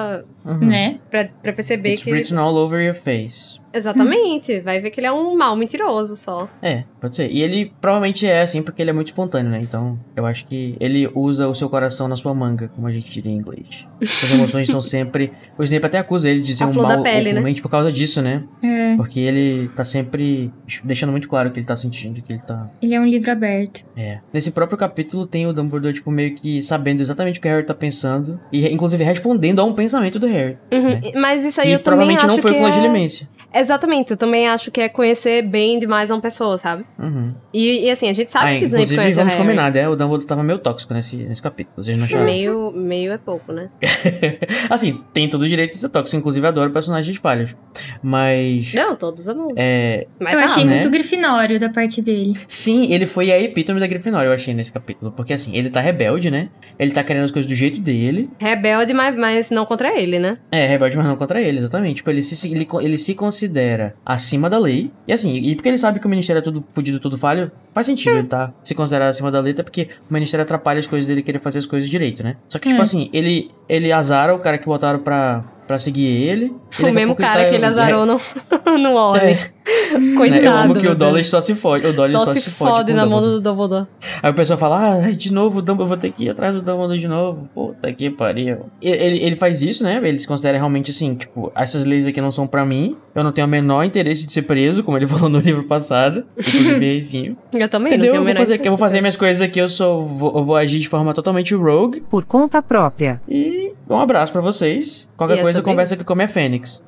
Uhum. Né? pra, pra perceber It's que. written all over your face. Exatamente. Vai ver que ele é um mal mentiroso só. É, pode ser. E ele provavelmente é assim porque ele é muito espontâneo, né? Então, eu acho que ele usa o seu coração na sua manga, como a gente diria em inglês. As emoções estão sempre. O Snape até acusa ele de ser A um mal pele, né? por causa disso, né? É, Porque ele tá sempre deixando muito claro que ele tá sentindo, que ele tá. ele é um livro aberto. É. Nesse próprio capítulo tem o Dumbledore, tipo, meio que sabendo exatamente o que o Harry tá pensando. E inclusive respondendo a um pensamento do Harry. Uhum, né? Mas isso aí Que eu também provavelmente acho não foi que com é... legilimência. Exatamente, eu também acho que é conhecer bem demais uma pessoa, sabe? Uhum. E, e assim, a gente sabe Ah, que o Snape conhece o vamos Harry. combinar, né? O Dumbledore tava meio tóxico nesse, nesse capítulo. Vocês não acharam? Meio, meio é pouco, né? assim, tem todo o direito de ser tóxico. Inclusive, adoro personagens falhos. Mas. Não, todos amamos. É. Mas eu tá, achei né? muito grifinório da parte dele. Sim, ele foi a epítome da Grifinória, eu achei, nesse capítulo. Porque, assim, ele tá rebelde, né? Ele tá querendo as coisas do jeito dele. Rebelde, mas, mas não contra ele, né? É, rebelde, mas não contra ele, exatamente. Tipo, ele se, ele, ele se considera acima da lei. E, assim, e porque ele sabe que o ministério é tudo fudido, tudo falho, faz sentido ele tá se considerar acima da até porque o ministério atrapalha as coisas dele querer fazer as coisas direito, né? Só que, tipo É. assim, ele, ele azara o cara que botaram pra, pra seguir ele. o mesmo pouco ele cara tá- que ele azarou no, no Orbe. É. Coitado. Né? Eu amo que o. Dolly só se fode. O Dolly só, se, fode, com o na mão do Dumbledore. Aí o pessoal fala, ah, de novo, o Dumbledore, eu vou ter que ir atrás do Dumbledore de novo. Puta que pariu. Ele, ele faz isso, né? Ele se considera realmente assim, tipo, essas leis aqui não são pra mim. Eu não tenho o menor interesse de ser preso, como ele falou no livro passado. Inclusive, aí sim. Eu também Entendeu? não tenho Eu vou, menor fazer, eu vou fazer minhas coisas aqui, eu sou. Vou, eu vou agir de forma totalmente rogue. por conta própria. E um abraço pra vocês. Qualquer E é coisa, sobre conversa aqui com a minha Fênix.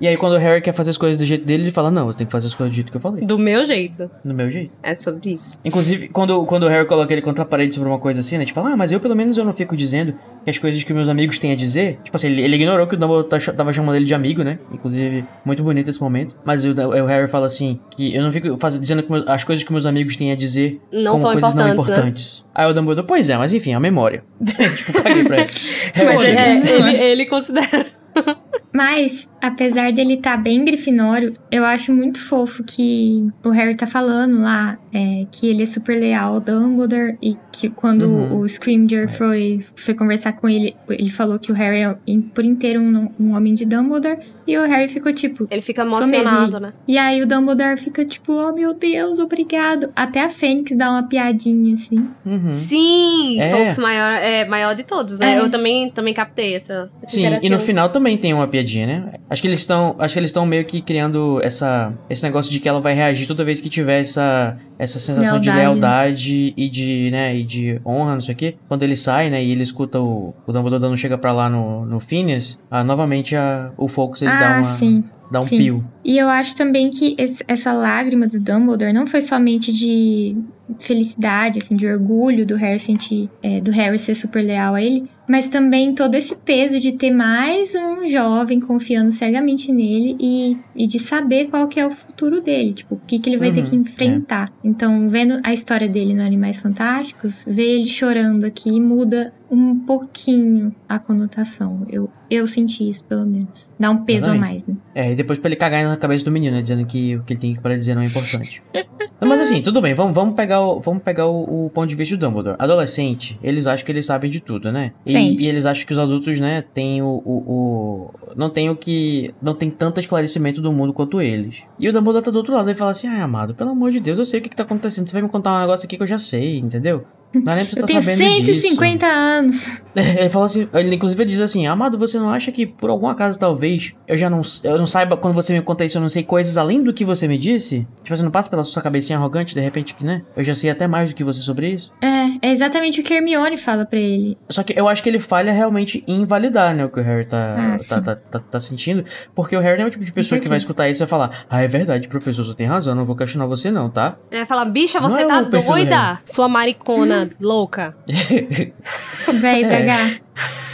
E aí, quando o Harry quer fazer as coisas do jeito dele, ele fala: Não, tem que fazer as coisas do jeito que eu falei. Do meu jeito. Do meu jeito. É sobre isso. Inclusive, quando, quando o Harry coloca ele contra a parede sobre uma coisa assim, né? Tipo, ah, mas eu pelo menos eu não fico dizendo que as coisas que meus amigos têm a dizer. Tipo assim, ele, ele ignorou que o Dumbledore tá tava chamando ele de amigo, né? Inclusive, muito bonito esse momento. Mas o, o Harry fala assim, que eu não fico faz, dizendo que meus, as coisas que meus amigos têm a dizer Não como são coisas não importantes, né? importantes. Aí o Dumbledore, pois é, mas enfim, a memória. tipo, caguei pra ele. Mas é, ele, ele considera. Mas, apesar dele estar bem grifinório, eu acho muito fofo que o Harry tá falando lá é, que ele é super leal ao Dumbledore e que quando Uhum. o Scrimgeour foi, foi conversar com ele, ele falou que o Harry é por inteiro um, um homem de Dumbledore e o Harry ficou tipo... Ele fica emocionado, né? E aí o Dumbledore fica tipo, oh meu Deus, obrigado. Até a Fênix dá uma piadinha assim. Uhum. Sim, É. Maior, é maior de todos, né? É. Eu também, também captei essa, essa Sim, e no final também tem uma piadinha, né? Acho que eles estão, acho que eles estão meio que criando essa esse negócio de que ela vai reagir toda vez que tiver essa essa sensação de Lealdade. lealdade e de, né, e de honra, não sei o quê. Quando ele sai, né, e ele escuta o, o Dumbledore dando chega pra lá no, no Phineas, ah, novamente a, o Fawkes ele dá ah, uma sim. dá um sim. pio. E eu acho também que esse- essa lágrima do Dumbledore não foi somente de felicidade, assim, de orgulho do Harry sentir, é, do Harry ser super leal a ele, mas também todo esse peso de ter mais um jovem confiando cegamente nele e, e de saber qual que é o futuro dele, tipo, o que, que ele vai ter Uhum, que enfrentar. Então, vendo a história dele no Animais Fantásticos, ver ele chorando aqui muda um pouquinho a conotação. Eu, eu senti isso, pelo menos. Dá um peso a Exatamente. mais, né? É, e depois pra ele cagar na cabeça do menino, né, dizendo que o que ele tem para dizer não é importante. Mas assim, tudo bem, vamos, vamos pegar, o, vamos pegar o, o ponto de vista do Dumbledore. Adolescente, eles acham que eles sabem de tudo, né? E, Sempre. e eles acham que os adultos, né, têm o, o, Não tem o que. Não tem tanto esclarecimento do mundo quanto eles. E o Dumbledore tá do outro lado e fala assim: ai, amado, pelo amor de Deus, eu sei o que, que tá acontecendo. Você vai me contar um negócio aqui que eu já sei, entendeu? Não é nem pra você Eu tá tenho sabendo disso. 150 anos. Ele fala assim, ele inclusive ele diz assim, Amado, você não acha que por algum acaso talvez eu já não, eu não saiba quando você me conta isso, eu não sei coisas além do que você me disse? Tipo, você não passa pela sua cabecinha arrogante de repente que, né? Eu já sei até mais do que você sobre isso. É, é exatamente o que Hermione fala pra ele. Só que eu acho que ele falha realmente em invalidar, né, o que o Harry tá, Ah, tá, tá, tá, tá sentindo. Porque o Harry não é o tipo de pessoa que vai escutar isso e vai falar, ah, é verdade, professor, você tem razão, não vou questionar você não, tá? Ele vai falar, bicha, você é tá doida? Sua maricona louca. Véi, É. pegar.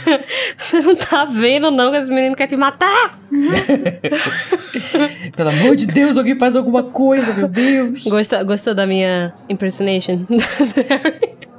Você não tá vendo, não, que esse menino quer te matar? Pelo amor de Deus, alguém faz alguma coisa, meu Deus. Gostou, gostou da minha impersonation?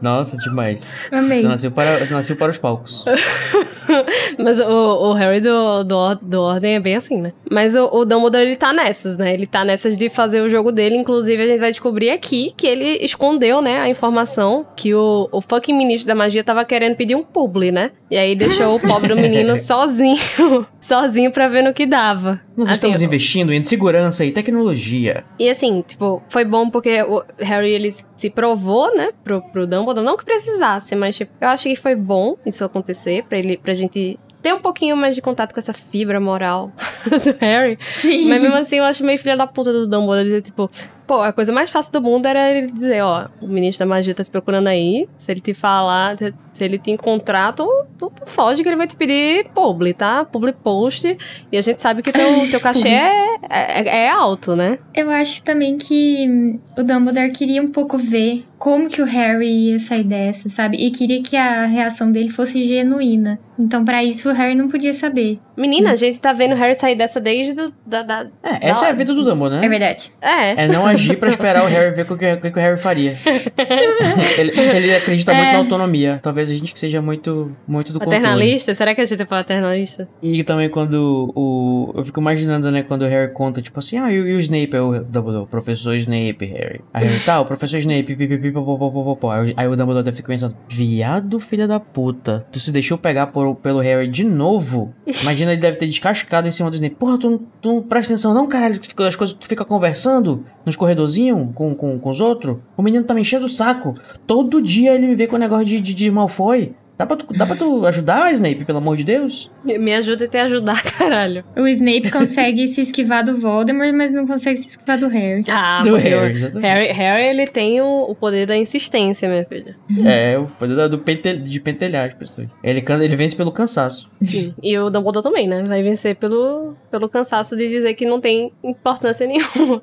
Nossa, demais. Amei. Você nasceu para, você nasceu para os palcos. Mas o, o Harry do, do, do Ordem é bem assim, né? Mas o, o Dumbledore, ele tá nessas, né? Ele tá nessas de fazer o jogo dele. Inclusive, a gente vai descobrir aqui que ele escondeu, né, a informação que o, o fucking ministro da magia tava querendo pedir um publi, né? E aí deixou o pobre do menino sozinho, sozinho pra ver no que dava. Nós Assim, estamos investindo em segurança e tecnologia. E assim, tipo, foi bom porque o Harry, ele se provou, né, pro, pro Dumbledore, não que precisasse, mas tipo, eu acho que foi bom isso acontecer, pra ele, pra gente ter um pouquinho mais de contato com essa fibra moral do Harry. Sim. Mas mesmo assim, eu acho meio filha da puta do Dumbledore dizer, tipo, pô, a coisa mais fácil do mundo era ele dizer, ó, o ministro da magia tá te procurando aí, se ele te falar, se ele te encontrar, tu, tu foge que ele vai te pedir publi, tá? Publi post, e a gente sabe que teu, teu cachê é, é, é alto, né? Eu acho também que hum, o Dumbledore queria um pouco ver como que o Harry ia sair dessa, sabe? E queria que a reação dele fosse genuína. Então, pra isso, o Harry não podia saber. Menina, a gente tá vendo o Harry sair dessa desde do, da, da... É, essa da- é a vida do Dumbledore, É né? verdade. É. É não agir pra esperar o Harry ver o que, o que o Harry faria. ele, ele acredita muito É. na autonomia. Talvez a gente que seja muito, muito do. Paternalista? Será que a gente é paternalista? E também quando o... Eu fico imaginando, né, quando o Harry conta, tipo assim, ah, e, o- Snape é o Dumbledore, o professor Snape, Harry. Aí Harry, tá, o professor Snape, pipipi, popopopopopó. Aí o- Aí o Dumbledore fica pensando, viado filha da puta, tu se deixou pegar por, pelo Harry de novo? Imagina, ele deve ter descascado em cima do Snape. Porra, tu, não- tu não presta atenção não, caralho, as coisas que tu fica conversando nos corredorzinhos com, com, com os outros? O menino tá me enchendo o saco. Todo dia ele me vê com o negócio de, de, de Malfoy. Dá pra, tu, dá pra tu ajudar, Snape, pelo amor de Deus? Me ajuda a te ajudar, caralho. O Snape consegue se esquivar do Voldemort, mas não consegue se esquivar do Harry. Ah, Do Harry, exatamente. Harry, Harry, ele tem o, o poder da insistência, minha filha. É, o poder do pente, de pentelhar as pessoas. Ele, ele vence pelo cansaço. Sim. E o Dumbledore também, né? Vai vencer pelo, pelo cansaço de dizer que não tem importância nenhuma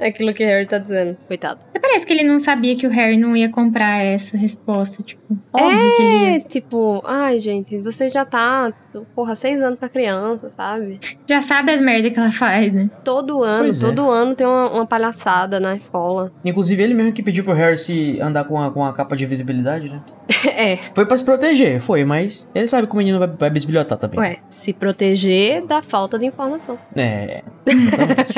aquilo que Harry tá dizendo. Coitado. Até parece que ele não sabia que o Harry não ia comprar essa resposta. Tipo, óbvio que ele É, ia. Tipo, ai, gente, você já tá, porra, seis anos pra criança, sabe? Já sabe as merdas que ela faz, né? Todo ano, Pois é. todo ano tem uma, uma palhaçada na escola. Inclusive, ele mesmo que pediu pro Harry se andar com a, com a capa de visibilidade, né? é, Foi pra se proteger, foi, mas ele sabe que o menino vai, vai bisbilhotar também. ué, se proteger da falta de informação. É, exatamente.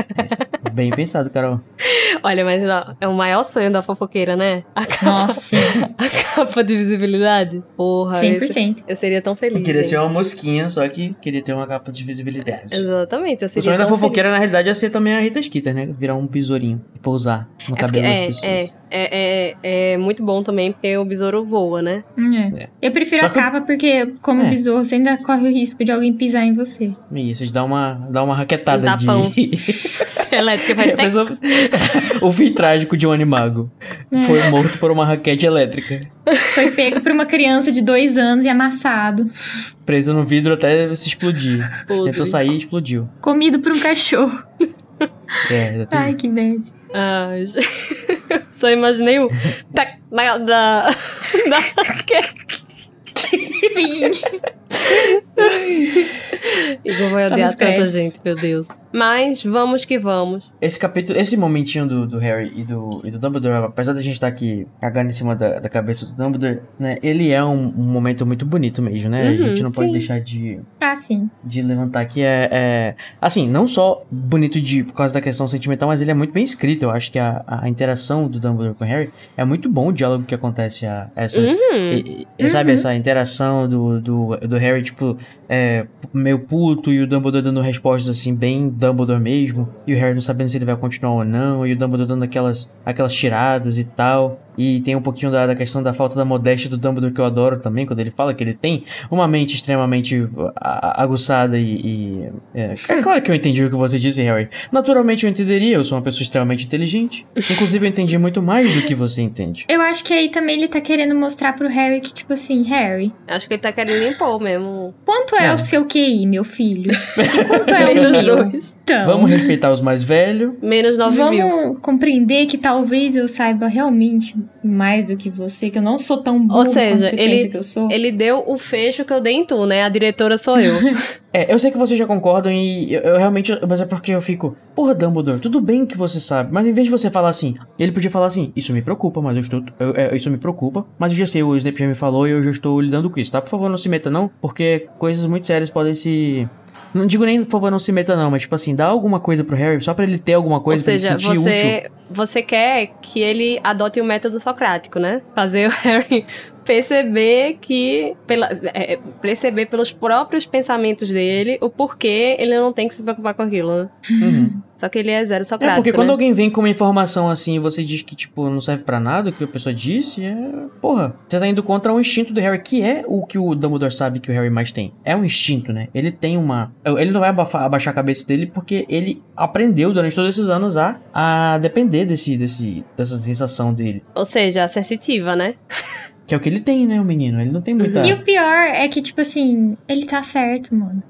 Mas Bem pensado, Carol. Olha, mas ó, é o maior sonho da fofoqueira, né? A capa, Nossa, sim. a capa de visibilidade. Porra, esse- 100%. eu seria tão feliz. queria gente. ser uma mosquinha, só que queria ter uma capa de visibilidade. Exatamente, eu O seria sonho da fofoqueira, na realidade, ia ser também a Rita Skeeter, né? Virar um besourinho e pousar no É, porque, cabelo das é, pessoas. é, é, é, é muito bom também, porque o besouro voa, né? Hum, é. É. Eu prefiro Só a que capa porque, como É. besouro, você ainda corre o risco de alguém pisar em você. Isso, de dar uma, dar uma raquetada Um tapão. de... Elétrica vai ter. pessoa- o fim trágico de um animago. Foi morto por uma raquete elétrica. Foi pego por uma criança de dois anos e amassado. Preso no vidro até se explodir. Podre. Tentou sair e explodiu. Comido por um cachorro. É, exatamente. Ai, que bad. Ai, gente. Só imaginei o. Da. Da. Da. Igor vai odiar tanta gente, meu Deus. Mas vamos que vamos. Esse capítulo, esse momentinho do, do Harry e do, e do Dumbledore, apesar da gente estar aqui cagando em cima da, da cabeça do Dumbledore, né? Ele é um, um momento muito bonito mesmo, né? a Uhum, gente não pode sim. deixar de, Ah, sim. de levantar aqui. É, é- assim, não só bonito de, por causa da questão sentimental, mas ele é muito bem escrito. Eu acho que a, a interação do Dumbledore com o Harry é muito bom o diálogo que acontece a essas. Uhum. E- e- Sabe, essa interação do, do, do Harry, tipo, é, meio puto e o Dumbledore dando respostas assim, bem Dumbledore mesmo. E o Harry não sabendo se ele vai continuar ou não. E o Dumbledore dando aquelas, aquelas tiradas e tal. E tem um pouquinho da, da questão da falta da modéstia do Dumbledore que eu adoro também, quando ele fala que ele tem uma mente extremamente aguçada e. e- é, é claro que eu entendi o que você disse, Harry. Naturalmente eu entenderia, eu sou uma pessoa extremamente inteligente. Inclusive eu entendi muito mais do que você entende. Eu acho que aí também ele tá querendo mostrar pro Harry que, tipo assim, Harry, Acho que ele tá querendo impor mesmo. quanto é, É. o seu QI, meu filho? E quanto é o Menos meu? dois. Então, Vamos respeitar os mais velhos. Menos 9 mil. vamos compreender que talvez eu saiba realmente mais do que você, que eu não sou tão burro Ou seja, ele- que eu sou. Ele deu o fecho que eu dei em tu, né? A diretora sou eu. É, eu sei que vocês já concordam e eu, eu realmente. Mas é porque eu fico. Porra, Dumbledore, tudo bem que você sabe. Mas em vez de você falar assim, ele podia falar assim: Isso me preocupa, mas eu estou. eu- é, isso me preocupa, mas eu já sei, o Snape já me falou e eu já estou lidando com isso, tá? Por favor, não se meta, não, porque coisas muito sérias podem se. Não digo nem, por favor, não se meta, não, mas tipo assim, dá alguma coisa pro Harry, só pra ele ter alguma Ou coisa seja, pra ele se sentir útil. você, você quer que ele adote o método socrático, né? Fazer o Harry perceber que. Pela, é, perceber pelos próprios pensamentos dele o porquê ele não tem que se preocupar com aquilo, né? Uhum. Só que ele é zero É, socrático. porque quando né? alguém vem com uma informação assim e você diz que, tipo, não serve pra nada o que a pessoa disse, é. Porra, você tá indo contra o instinto do Harry, que é o que o Dumbledore sabe que o Harry mais tem. É um instinto, né? Ele tem uma. Ele não vai abafar- abaixar a cabeça dele porque ele aprendeu durante todos esses anos a, a depender desse, desse, dessa sensação dele. Ou seja, a sensitiva, né? Que é o que ele tem, né, o menino? Ele não tem muita. E o pior é que, tipo assim, ele tá certo, mano.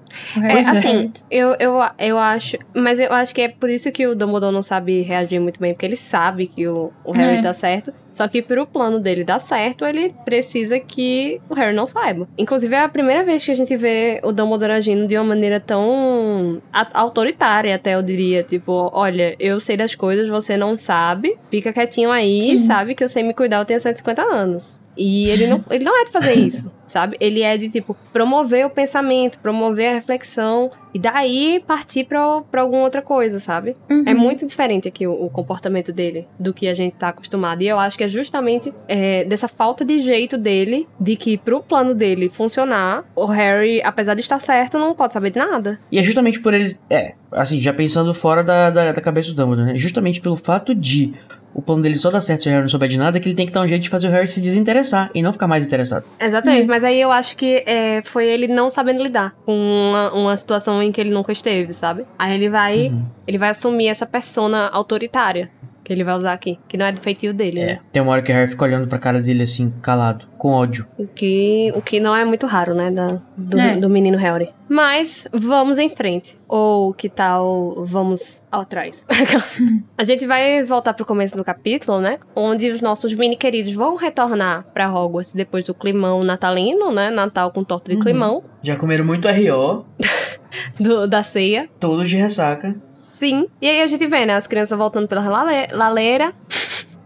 É, tá assim, eu, eu, eu acho. Mas eu acho que é por isso que o Dumbledore não sabe reagir muito bem, porque ele sabe que o, o Harry É. tá certo. Só que pro plano dele dar certo, ele precisa que o Harry não saiba. Inclusive, é a primeira vez que a gente vê o Dumbledore agindo de uma maneira tão autoritária, até eu diria. Tipo, olha, eu sei das coisas, você não sabe. Fica quietinho aí, Sim. sabe que eu sei me cuidar, eu tenho 150 anos. E ele não, ele não é de fazer isso, sabe? Ele é de, tipo, promover o pensamento, promover a reflexão e daí partir pra, pra alguma outra coisa, sabe? Uhum. É muito diferente aqui o, o comportamento dele do que a gente tá acostumado. E eu acho que é justamente é, dessa falta de jeito dele, de que pro plano dele funcionar, o Harry, apesar de estar certo, não pode saber de nada. E é justamente por ele. É, assim, já pensando fora da, da, da cabeça do Dumbledore, né? Justamente pelo fato de o plano dele só dá certo se o Harry não souber de nada, é que ele tem que dar um jeito de fazer o Harry se desinteressar e não ficar mais interessado. Exatamente, mas aí eu acho que é, foi ele não sabendo lidar com uma, uma situação em que ele nunca esteve, sabe? Aí ele vai, ele vai assumir essa persona autoritária que ele vai usar aqui, que não é do feitio dele, né? Tem uma hora que o Harry fica olhando pra cara dele assim, calado, com ódio. O que, o que não é muito raro, né, da, do, É. do menino Harry. Mas vamos em frente. Ou que tal vamos atrás? a gente vai voltar pro começo do capítulo, né? Onde os nossos mini queridos vão retornar pra Hogwarts depois do climão natalino, né? Natal com torta de climão, Já comeram muito R.O., do- da ceia. todos de ressaca. Sim. E aí a gente vê, né? As crianças voltando pela lale- laleira.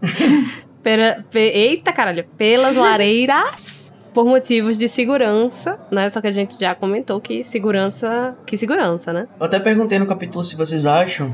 Pera- pe- eita, caralho. Pelas lareiras. Por motivos de segurança, né? Só que a gente já comentou que segurança. Que segurança, né? Eu até perguntei no capítulo se vocês acham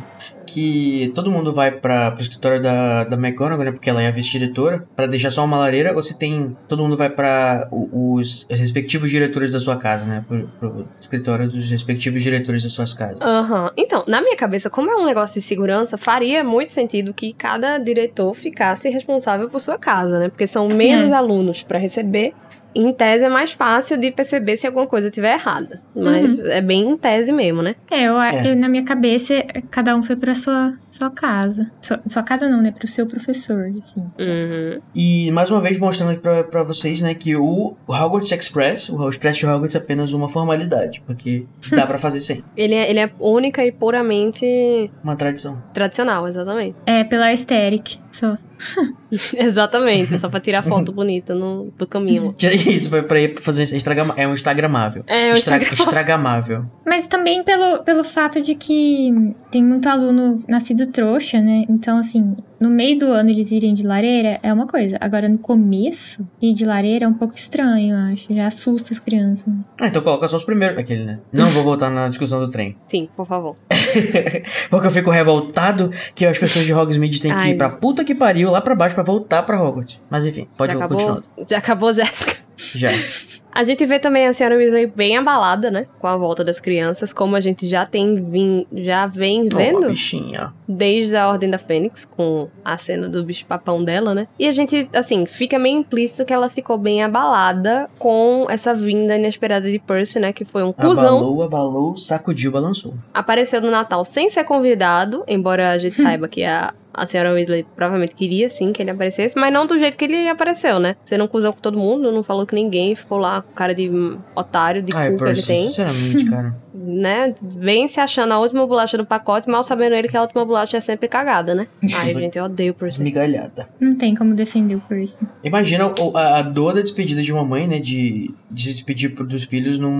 que todo mundo vai para pro escritório da, da McGonagall, né? Porque ela é a vice-diretora, pra deixar só uma lareira, ou se tem. Todo mundo vai para os, os respectivos diretores da sua casa, né? Pro, pro escritório dos respectivos diretores das suas casas. Aham. Então, na minha cabeça, como é um negócio de segurança, faria muito sentido que cada diretor ficasse responsável por sua casa, né? Porque são menos É. alunos pra receber. Em tese é mais fácil de perceber se alguma coisa estiver errada. Mas é bem em tese mesmo, né? É, eu, É. eu- na minha cabeça, cada um foi pra sua, sua casa. Sua, sua casa não, né? Pro seu professor, assim. Uhum. E mais uma vez mostrando aqui pra, pra vocês, né, que o Hogwarts Express, o Express de Hogwarts é apenas uma formalidade, porque dá pra fazer sem. Ele é, ele é única e puramente Uma tradição. tradicional, exatamente. É, pela aesthetic, só. exatamente, é só pra tirar foto bonita no, do caminho. Que é isso, vai pra ir fazer Instagram, é um Instagramável. É, um Instagram- Instagramável. Mas também pelo, pelo fato de que tem muito aluno nascido trouxa, né? Então, assim, no meio do ano eles irem de lareira é uma coisa. Agora, no começo, ir de lareira é um pouco estranho, eu acho. Já assusta as crianças. né? Ah, então coloca só os primeiros. Aquele, né? Não vou voltar na discussão do trem. Sim, por favor. Porque eu fico revoltado que as pessoas de Hogsmeade têm que Ai. ir pra puta que pariu, lá pra baixo, pra voltar pra Hogwarts. Mas enfim, pode já continuar. acabou, já acabou, Jéssica. Já. A gente vê também a senhora Weasley bem abalada, né? Com a volta das crianças, como a gente já tem vim, já vem vendo bichinha. desde a Ordem da Fênix, com a cena do bicho papão dela, né? E a gente, assim, fica meio implícito que ela ficou bem abalada com essa vinda inesperada de Percy, né? Que foi um cuzão. Abalou, abalou, sacudiu, balançou. Apareceu no Natal sem ser convidado, embora a gente saiba que a, a senhora Weasley provavelmente queria sim que ele aparecesse, mas não do jeito que ele apareceu, né? Sendo um cuzão com todo mundo, não falou com ninguém, ficou lá com cara de otário, de Ai, cu que ele Percy, tem, sinceramente, cara. né? Vem se achando a última bolacha do pacote, mal sabendo ele que a última bolacha é sempre cagada, né? Ai, gente, eu odeio o Percy. Esmigalhada. Não tem como defender o Percy. Imagina o- a, a dor da despedida de uma mãe, né? De, de se despedir dos filhos num,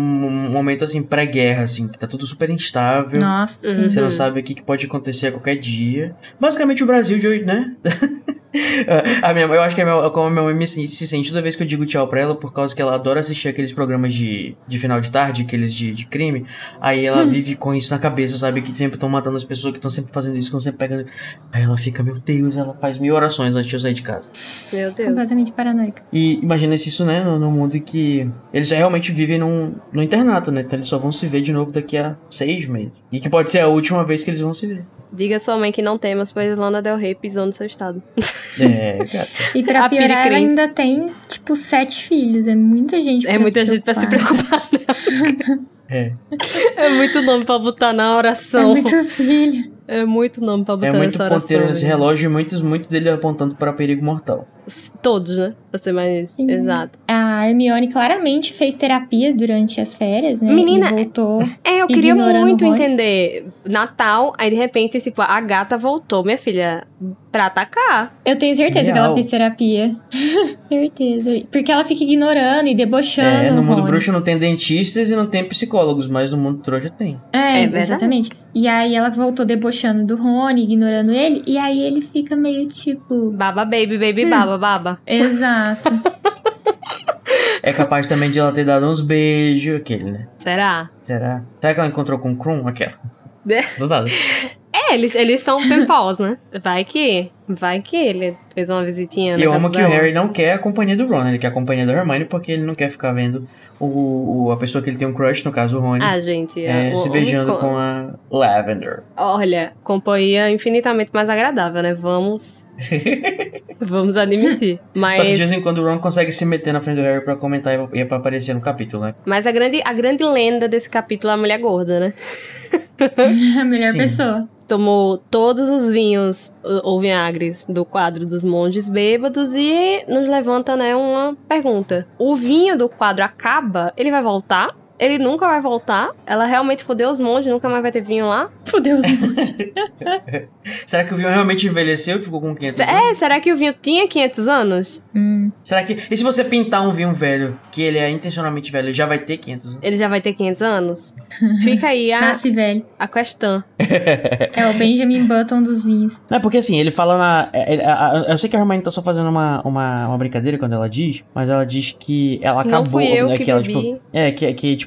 momento assim, pré-guerra, assim, que tá tudo super instável. Nossa, sim. Uhum. Você não sabe o que, que pode acontecer a qualquer dia. Basicamente o Brasil de hoje, né? a minha, eu acho que é minha- como a minha mãe me se se sente toda vez que eu digo tchau pra ela, por causa que ela adora assistir aqueles programas de, de final de tarde, aqueles de, de crime. Aí ela vive com isso na cabeça, sabe? Que sempre estão matando as pessoas, que estão sempre fazendo isso, que estão sempre pegando. Aí ela fica, meu Deus, ela faz mil orações antes de eu sair de casa. Meu Deus. Completamente paranoica. E imagina se isso, né, no, no mundo em que eles realmente vivem num, num internato, né? Então eles só vão se ver de novo daqui a seis meses. E que pode ser a última vez que eles vão se ver. Diga a sua mãe que não temas, pois Lana Del Rey pisou no seu estado. É, cara. E pra A piorar, ela ainda tem, tipo, sete filhos. É muita gente É pra muita se gente pra se preocupar. preocupar. É. É muito nome pra botar na É oração. muito filho. É muito nome pra botar É muito nessa oração. ponteiro nesse velho. relógio e muitos, muitos dele apontando para perigo mortal. Todos, né? Pra ser mais Sim. exato. A Hermione claramente fez terapia durante as férias, né? Menina, E voltou. É, eu queria muito entender. Natal, aí de repente, tipo, a gata voltou, minha filha, pra atacar. Eu tenho certeza que ela Real. fez terapia. certeza. Porque ela fica ignorando e debochando. É, no mundo Rony. bruxo não tem dentistas e não tem psicólogos, mas no mundo trouxa tem. É, É exatamente. E aí ela voltou debochando do Rony, ignorando ele. E aí ele fica meio tipo. Baba baby, baby Hum. baba, baba. Exato. É capaz também de ela ter dado uns beijos, aquele, né? Será? Será? Será que ela encontrou com o Krum? Aquela. É. Do nada. É, eles, eles são penpals, né? Vai que. Vai que ele fez uma visitinha E na eu casa amo que o. Harry não quer a companhia do Ron, ele quer a companhia da Hermione porque ele não quer ficar vendo o, o- a pessoa que ele tem um crush, no caso o Rony, Ah, gente. é, o- se beijando o- com a Lavender. Olha, companhia infinitamente mais agradável, né? Vamos. vamos admitir. Só que de vez Mas, em quando o Ron consegue se meter na frente do Harry pra comentar e- pra aparecer no capítulo, né? mas a, grande, a grande lenda desse capítulo é a mulher gorda, né? A melhor Sim. pessoa. Tomou todos os vinhos ou ou vinagres do quadro dos monges bêbados e nos levanta, né, uma pergunta. O vinho do quadro acaba? Ele vai voltar? Ele nunca vai voltar? Ela realmente fodeu os monges, nunca mais vai ter vinho lá? Fudeu os Será que o Vion realmente envelheceu e ficou com 500 anos? É, será que o vinho tinha 500 anos? hum. Será que... E se você pintar um vinho velho, que ele é intencionalmente velho, ele já vai ter 500 anos? Ele já vai ter 500 anos? Fica aí a, Nasce velho. a questão. É o Benjamin Button dos vinhos. Não, é porque assim, ele fala na. é- é- Eu sei que a Hermione tá só fazendo uma, uma, uma brincadeira quando ela diz, mas ela diz que ela Não acabou. fui eu né, que ela, bebi. tipo, é, que, que, tipo,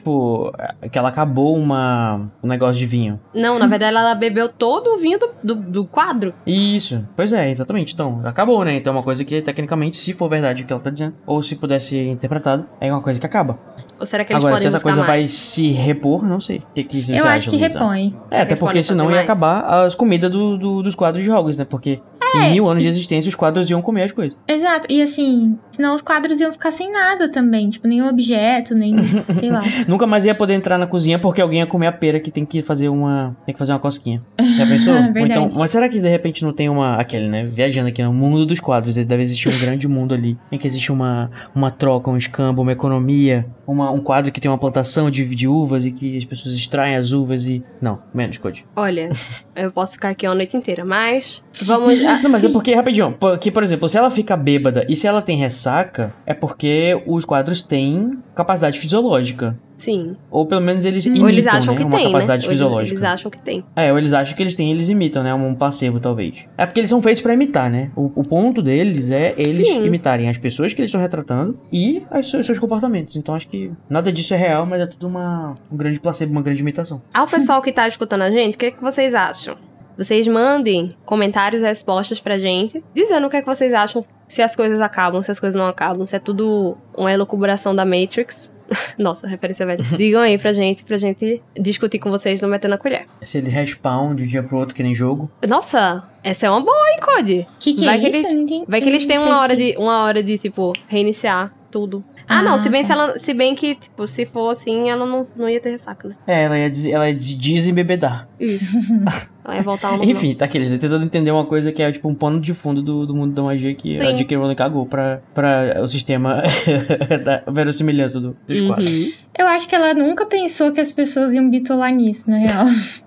que ela acabou uma, um negócio de vinho. Não, na verdade ela bebeu todo o vinho do, do, do quadro. Isso, pois é, exatamente. Então, acabou, né? Então é uma coisa que, tecnicamente, se for verdade o que ela tá dizendo, ou se puder ser interpretado, é uma coisa que acaba. Ou será que eles Agora, podem se essa coisa mais? vai se repor, não sei. O que, que vocês Eu acho acham, que Luísa? repõe. É, até porque senão ia mais? acabar as comidas do, do- dos quadros de Hogwarts, né? Porque em mil anos de existência os quadros iam comer as coisas. Exato. E assim, senão os quadros iam ficar sem nada também. Tipo, nenhum objeto, nem. sei lá. Nunca mais ia poder entrar na cozinha porque alguém ia comer a pera que tem que fazer uma. Tem que fazer uma cosquinha. Já pensou? Ou Verdade. então, mas será que de repente não tem uma. Aquele, né? Viajando aqui no mundo dos quadros. Deve existir um grande mundo ali. Em que existe uma, uma troca, um escambo, uma economia. Uma, um quadro que tem uma plantação de, de uvas e que as pessoas extraem as uvas e. Não, menos, Code. Olha, eu posso ficar aqui a noite inteira, mas vamos. ah, Não, mas é porque, rapidinho, porque, por exemplo, se ela fica bêbada e se ela tem ressaca, é porque os quadros têm capacidade fisiológica. Sim. Ou pelo menos eles imitam, Ou eles acham né, que uma tem, né? capacidade Ou eles, fisiológica. eles acham que tem. É, ou eles acham que eles têm, eles imitam, né? Um placebo, talvez. É porque eles são feitos pra imitar, né? O, o ponto deles é eles Sim. imitarem as pessoas que eles estão retratando e as, seus, seus comportamentos. Então acho que nada disso é real, mas é tudo uma, um grande placebo, uma grande imitação. Ao pessoal que tá escutando a gente, o que, é que vocês acham? Vocês mandem comentários e respostas pra gente, dizendo o que, é que vocês acham, se as coisas acabam, se as coisas não acabam, se é tudo uma elucubração da Matrix. Nossa, referência velha. Digam aí pra gente, pra gente discutir com vocês no Metendo a Colher. Se ele respawn de um dia pro outro, que nem jogo. Nossa, essa é uma boa, hein, Cody? Que que vai é que isso? Eles, não vai que eles têm não uma hora, de, uma hora de, tipo, reiniciar tudo. Ah, Ah, não, se bem, tá. se, ela, se bem que, tipo, se for assim, ela não, não ia ter ressaca, né? É, ela ia, diz- ela ia de desembebedar. Isso. ia voltar ao normal. Enfim, tá aqui, eles tentando entender uma coisa que é tipo um pano de fundo do, do mundo da magia que a Sim. J.K. Rowling cagou pra, pra o sistema da verossimilhança do, dos quadros. Uhum. Eu acho que ela nunca pensou que as pessoas iam bitolar nisso, na real.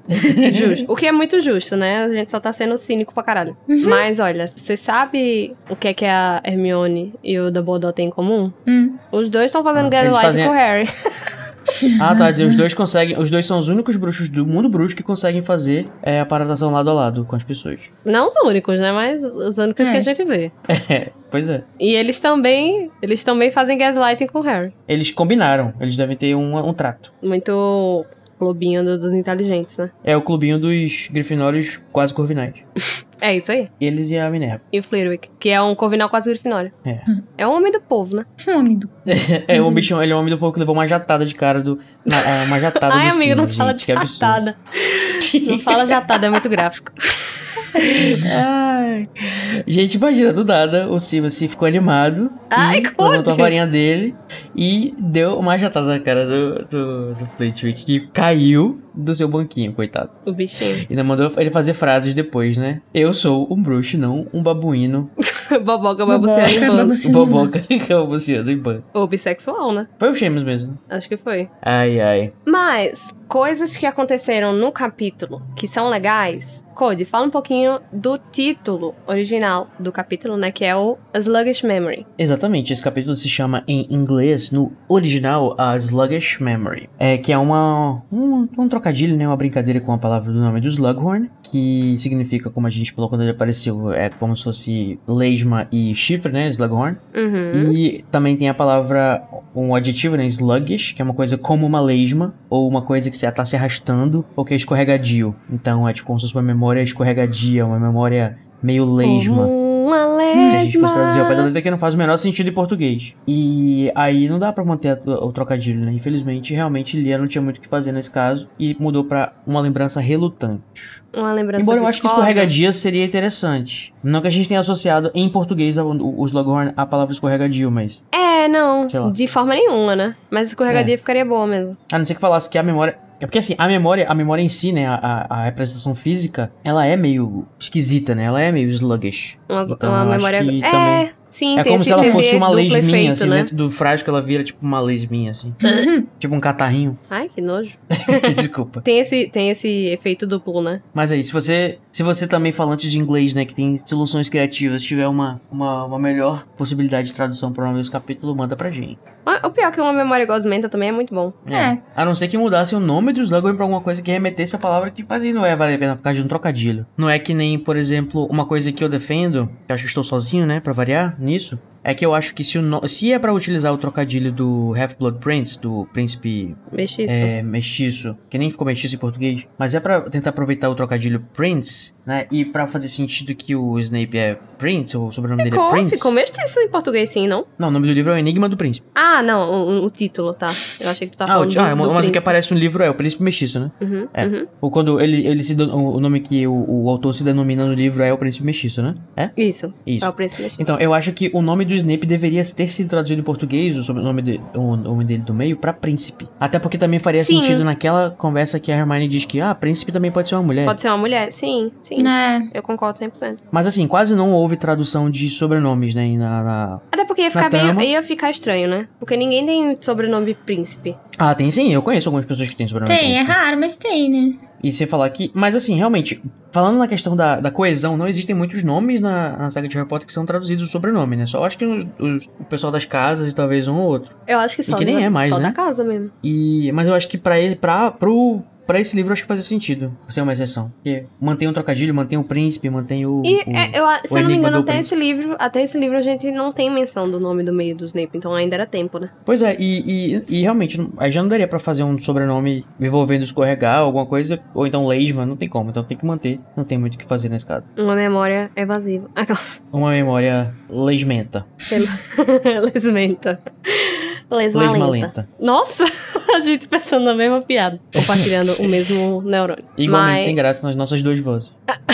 Justo. O que é muito justo, né? A gente só tá sendo cínico pra caralho. Mas olha, você sabe o que é que a Hermione e o Dumbledore têm em comum? Hum. Os dois estão fazendo Ah, gaslight fazem- com o Harry. Ah, tá. Dizer, os dois conseguem. Os dois são os únicos bruxos do mundo bruxo que conseguem fazer é, a paradação lado a lado com as pessoas. Não os únicos, né? Mas os únicos que É. a gente vê. É, pois é. E eles também, eles também fazem gaslighting com o Harry. Eles combinaram. Eles devem ter um, um trato. Muito clubinho do- dos inteligentes, né? É o clubinho dos grifinórios quase corvinais. É isso aí. Eles e a Minerva. E o Flitwick, que é um corvinal quase grifinório. É. É um homem do povo, né? Homem do. É, o bichão, ele é um homem do povo que levou uma jatada de cara do. na- é, uma jatada Ai, do amigo, não Sirius, fala gente, de jatada. Não fala jatada, é muito gráfico. Ai. Gente, imagina, do nada, o Simas se ficou animado Ai, e levantou a varinha dele e deu uma jatada na cara do, do, do Flitwick, que caiu do seu banquinho, coitado. O bichinho. Ainda mandou ele fazer frases depois, né? Eu sou um bruxo, não um babuíno. Boboca babuceando em Boboca, bando. babuceando. Boboca babuceando em banco. Ou bissexual, né? Foi o Sheamus mesmo. Acho que foi. Ai, ai. Mas, coisas que aconteceram no capítulo que são legais. Cody, fala um pouquinho do título original do capítulo, né? Que é o Sluggish Memory. Exatamente, esse capítulo se chama em inglês, no original, a Sluggish Memory. É que é uma um, um trocadilho, né? Uma brincadeira com a palavra do nome do Slughorn, que significa, como a gente falou quando ele apareceu, é como se fosse lesma e chifre, né? Slughorn. Uhum. E também tem a palavra, um adjetivo, né? Sluggish, que é uma coisa como uma lesma, ou uma coisa que você tá se arrastando, ou que é escorregadio. Então é tipo como se fosse uma memória escorregadia, uma memória meio lesma. Uma Se a gente fosse traduzir ao pé da lesma. letra, que não faz o menor sentido em português. E aí não dá pra manter o trocadilho, né? Infelizmente, realmente, Lia não tinha muito o que fazer nesse caso e mudou pra uma lembrança relutante. Uma lembrança Embora eu acho que escorregadia seria interessante. Não que a gente tenha associado em português ao- o, o Slughorn a palavra escorregadio, mas. É, não. De forma nenhuma, né? Mas escorregadia ficaria boa mesmo. A não ser que falasse que a memória. É porque assim, a memória, a memória em si, né? A, a, representação física, ela é meio esquisita, né? Ela é meio sluggish. Uma, Então, uma acho memória. que É, também- sim, É como se ela fosse uma lesminha, assim, né? dentro do frasco ela vira tipo uma lesminha, assim. tipo um catarrinho. Ai, que nojo. Desculpa. Tem esse, tem esse efeito duplo, né? Mas aí, se você, se você também falante de inglês, né, que tem soluções criativas, tiver uma, uma, uma melhor possibilidade de tradução para o nome desse capítulo, manda pra gente. Ah, O pior é que uma memória gosmenta também é muito bom. É. A não ser que mudasse o nome do Slughorn pra alguma coisa que remetesse a palavra que fazia não é valer a pena por causa de um trocadilho. Não é que nem, por exemplo, uma coisa que eu defendo, que eu acho que estou sozinho, né, pra variar nisso, é que eu acho que se, o no- se é pra utilizar o trocadilho do Half-Blood Prince, do príncipe Mestiço. é, mestiço, que nem ficou mestiço em português, mas é pra tentar aproveitar o trocadilho Prince, né? E pra fazer sentido que o Snape é Prince, ou o sobrenome dele é Ficou, Prince. ficou mestiço em português, sim, não? Não, o nome do livro é o Enigma do Príncipe. Ah, não, o, o título, tá. Eu achei que tu tava Ah, o, falando ti- do, ah, do mas o que aparece no livro é o Príncipe Mestiço, né? Uhum, É. uhum. Ou quando ele, ele se. O nome que o, o autor se denomina no livro é o Príncipe Mestiço, né? É? Isso. Isso. É o príncipe mestiço. Então, eu acho que o nome do Snape deveria ter sido traduzido em português, o sobrenome de, o nome dele do meio, pra príncipe. Até porque também faria Sim. sentido naquela conversa que a Hermione diz que, ah, príncipe também pode ser uma mulher. Pode ser uma mulher? Sim, sim. É. Eu concordo 100%. Mas assim, quase não houve tradução de sobrenomes, né? Na, na- Até porque ia ficar, meio, ia ficar estranho, né? Porque ninguém tem sobrenome príncipe. Ah, tem sim, eu conheço algumas pessoas que têm sobrenome. Tem, é príncipe. raro, mas tem, né? E você falar que. Mas assim, realmente, falando na questão da, da coesão, não existem muitos nomes na, na saga de Harry Potter que são traduzidos o sobrenome, né? Só acho que os- os- o pessoal das casas e talvez um ou outro. Eu acho que só, que nem da, é mais, só né? da casa mesmo. E, mas eu acho que pra ele, pra, pro, pra esse livro, eu acho que fazia sentido ser uma exceção. Porque mantém o trocadilho, mantém o príncipe, mantém o. E o- é, eu, a- se eu não me engano, até Príncipe. esse livro, até esse livro a gente não tem menção do nome do meio do Snape, então ainda era tempo, né? Pois é, e, e, e realmente, aí já não daria pra fazer um sobrenome envolvendo escorregar, alguma coisa, ou então lesma, não tem como, então tem que manter, não tem muito o que fazer nesse caso. Uma memória evasiva. Aquelas. Uma memória lesmenta. Lesmenta. Lesmalenta. Lesmalenta. Nossa, a gente pensando na mesma piada. Compartilhando o mesmo neurônio. Igualmente mas, sem graça nas nossas duas vozes.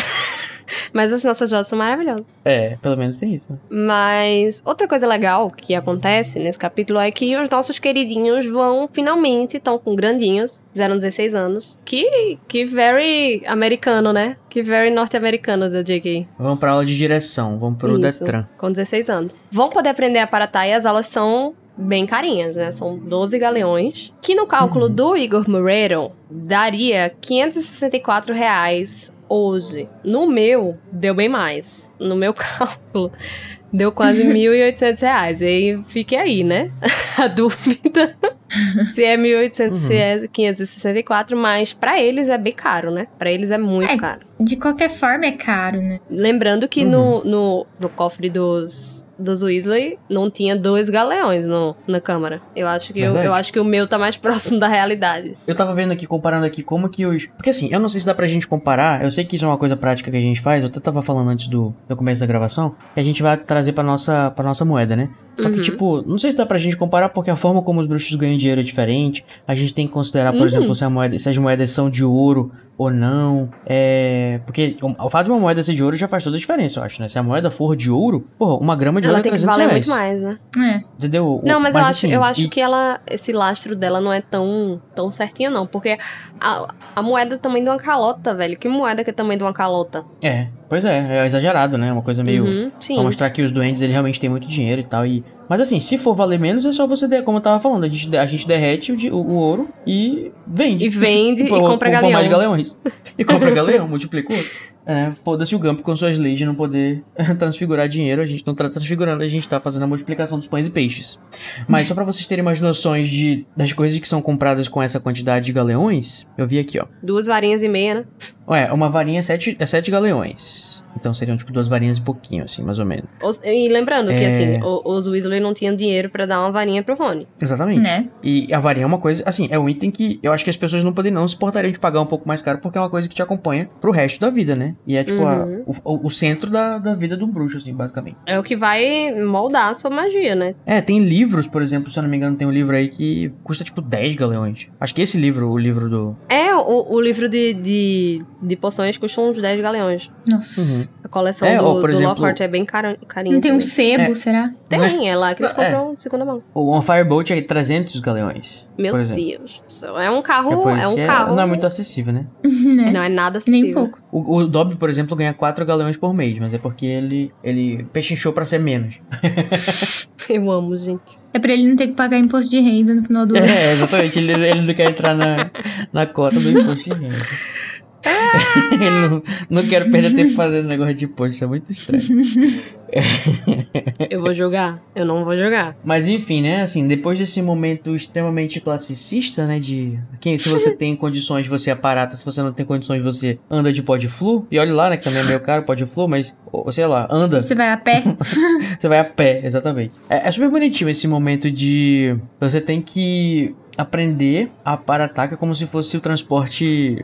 mas as nossas vozes são maravilhosas. É, pelo menos tem isso. né? Mas outra coisa legal que acontece nesse capítulo é que os nossos queridinhos vão finalmente, estão com grandinhos, fizeram 16 anos. Que, que very americano, né? Que very norte-americano da JK. Vamos pra aula de direção, vamos pro Isso, Detran. com 16 anos. Vão poder aprender a paratar e as aulas são bem carinhas, né? São 12 galeões. Que no cálculo Uhum. do Igor Moreiro daria 564 reais hoje. No meu, deu bem mais. No meu cálculo, deu quase 1.800 reais. E aí, fique aí, né? A dúvida. se é 1.800, se Uhum. é 564, mas pra eles é bem caro, né? Pra eles é muito É. caro. De qualquer forma é caro, né? Lembrando que Uhum. no, no, no cofre dos, dos Weasley não tinha dois galeões no, na câmara. Eu acho, que eu, eu acho que o meu tá mais próximo da realidade. Eu tava vendo aqui, comparando aqui como que os. Porque assim, eu não sei se dá pra gente comparar. Eu sei que isso é uma coisa prática que a gente faz. Eu até tava falando antes do, do começo da gravação. Que a gente vai trazer pra nossa, pra nossa moeda, né? Só que, Uhum. tipo, não sei se dá pra gente comparar porque a forma como os bruxos ganham dinheiro é diferente. A gente tem que considerar, por Uhum. exemplo, se, moeda, se as moedas são de ouro ou não. É. Porque o, o fato de uma moeda ser de ouro já faz toda a diferença, eu acho, né? Se a moeda for de ouro, porra, uma grama de Ela ouro é tem que 300 valer reais. muito mais, né? É. Entendeu? Não, mas, eu acho, assim, eu acho e- que ela. Esse lastro dela não é tão, tão certinho, não. Porque a, a moeda é do tamanho de uma calota, velho. Que moeda que é tamanho de uma calota? É, pois é, é exagerado, né? Uma coisa meio. Uhum, sim. Pra mostrar que os doentes, eles realmente têm muito dinheiro e tal. E Mas assim, se for valer menos, é só você, der, como eu tava falando, a gente, a gente derrete o, o- ouro e vende. E vende e Pô, compra galeão. mais galeões. E compra galeão, outro. É, foda-se o Gump com suas leis de não poder transfigurar dinheiro. A gente não tá transfigurando, a gente tá fazendo a multiplicação dos pães e peixes. Mas só pra vocês terem mais noções de, das coisas que são compradas com essa quantidade de galeões, eu vi aqui, ó. Duas varinhas e meia, né? Ué, uma varinha é sete, é sete galeões. Então seriam tipo duas varinhas e pouquinho, assim, mais ou menos. Os- E lembrando que, É. assim, o- os Weasley não tinham dinheiro pra dar uma varinha pro Rony. Exatamente. Né? E a varinha é uma coisa, assim, é um item que eu acho que as pessoas não podem não se portariam de pagar um pouco mais caro, porque é uma coisa que te acompanha pro resto da vida, né? E é tipo a- Uhum. o, o centro da, da vida do bruxo, assim, basicamente. É o que vai moldar a sua magia, né? É, tem livros, por exemplo, se eu não me engano, tem um livro aí que custa tipo 10 galeões. Acho que esse livro, o livro do. É, o, o livro de, de, de poções custa uns 10 galeões. Nossa. A coleção É, do, ou, por do exemplo- Lockhart é bem cara, carinha. Não tem um sebo, será? Tem, é lá que eles é. compram de segunda mão. O One Firebolt é 300 galeões. Meu por exemplo. Deus. É um carro. É É, um é- carro. não é muito acessível, né? né? Não é nada Nem acessível. pouco. O, o Dobby, por exemplo, ganha 4 galeões por mês, mas é porque ele, ele pechinchou pra ser menos. Eu amo, gente. É pra ele não ter que pagar imposto de renda no final do ano. É, exatamente. Ele, ele não quer entrar na, na cota do imposto de renda. não, não quer perder tempo fazendo negócio de imposto, isso é muito estranho. Eu vou jogar? Eu não vou jogar. Mas enfim, né, assim, depois desse momento extremamente classicista, né, de quem, se você tem condições você aparata, se você não tem condições você anda de pó de flu, e olha lá, né, que também é meio caro pó de flu, mas, ou, sei lá, anda, Você vai a pé? Você vai a pé, exatamente. É, é super bonitinho esse momento de. Você tem que aprender a para-ataque como se fosse o transporte.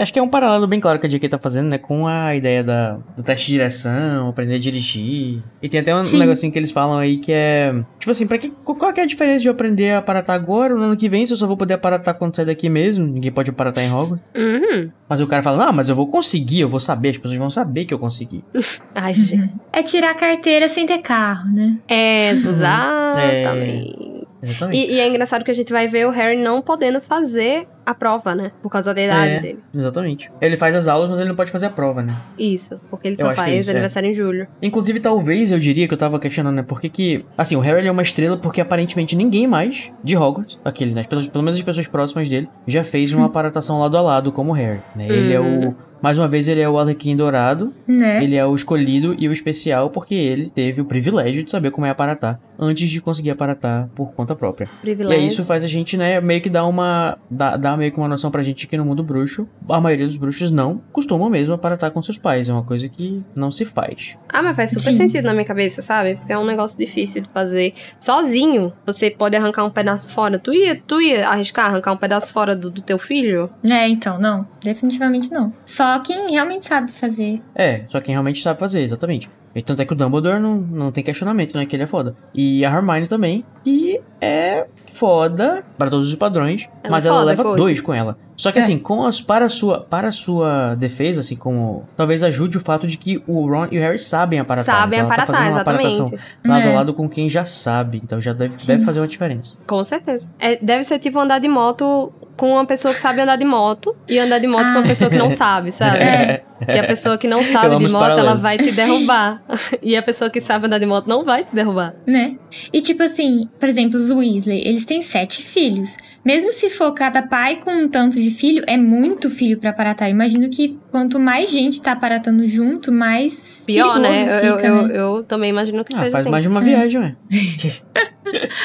Acho que é um paralelo bem claro que a JK tá fazendo, né? Com a ideia da, do teste de direção, aprender a dirigir. E tem até um Sim. negocinho que eles falam aí que é. Tipo assim, pra que, qual que é a diferença de eu aprender a aparatar agora? No ano que vem, se eu só vou poder aparatar quando sair daqui mesmo? Ninguém pode aparatar em Hogwarts. Uhum. Mas o cara fala, não, mas eu vou conseguir, eu vou saber, as pessoas vão saber que eu consegui. Ai, gente. É tirar a carteira sem ter carro, né? Exatamente. Exatamente. E, e é engraçado que a gente vai ver o Harry não podendo fazer a prova, né? Por causa da idade É, dele. Exatamente. Ele faz as aulas, mas ele não pode fazer a prova, né? Isso, porque ele Eu só é faz isso, é. aniversário em julho. Inclusive, talvez eu diria que eu tava questionando, né? Por que que... Assim, o Harry ele é uma estrela porque aparentemente ninguém mais de Hogwarts, aquele, né? Pelo, pelo menos as pessoas próximas dele, já fez uma aparatação lado a lado como o Harry, né? Ele é o... Mais uma vez, ele é o Arlequim Dourado, Né? ele é o escolhido e o especial porque ele teve o privilégio de saber como é aparatar antes de conseguir aparatar por conta própria. E Privilégio. aí isso faz a gente, né, meio que dar uma. Dá, dá meio que uma noção pra gente que no mundo bruxo, a maioria dos bruxos não costumam mesmo aparatar com seus pais. É uma coisa que não se faz. Ah, mas faz super Sim. sentido na minha cabeça, sabe? Porque é um negócio difícil de fazer sozinho. Você pode arrancar um pedaço fora. Tu ia, tu ia arriscar arrancar um pedaço fora do, do teu filho? É, então, não. Definitivamente não. Só quem realmente sabe fazer. É, só quem realmente sabe fazer, exatamente. E tanto é que o Dumbledore não, não tem questionamento, né? Que ele é foda. E a Hermione também, que é foda para todos os padrões, Ela mas é ela foda, leva Cody. dois com ela. Só que É. assim, com as, para, a sua, para a sua defesa, assim, como. Talvez ajude o fato de que o Ron e o Harry sabem aparatar. Sabem Então ela tá aparatar, fazendo uma aparatação exatamente. lado a É. lado com quem já sabe. Então já deve, Sim. deve fazer uma diferença. Com certeza. É, deve ser tipo andar de moto com uma pessoa que sabe andar de moto e andar de moto com uma Ah. pessoa que não sabe, sabe? É. Que a pessoa que não sabe de moto, ela paralelos. vai te derrubar. E a pessoa que sabe andar de moto não vai te derrubar. Né? E tipo assim, por exemplo, os Weasley, eles têm sete filhos. Mesmo se for cada pai com um tanto de filho, é muito filho pra aparatar. Imagino que quanto mais gente tá aparatando junto, mais Pior, né? perigoso Eu, fica, eu, né? eu também imagino que Ah, seja faz assim. mais de uma É. viagem, ué.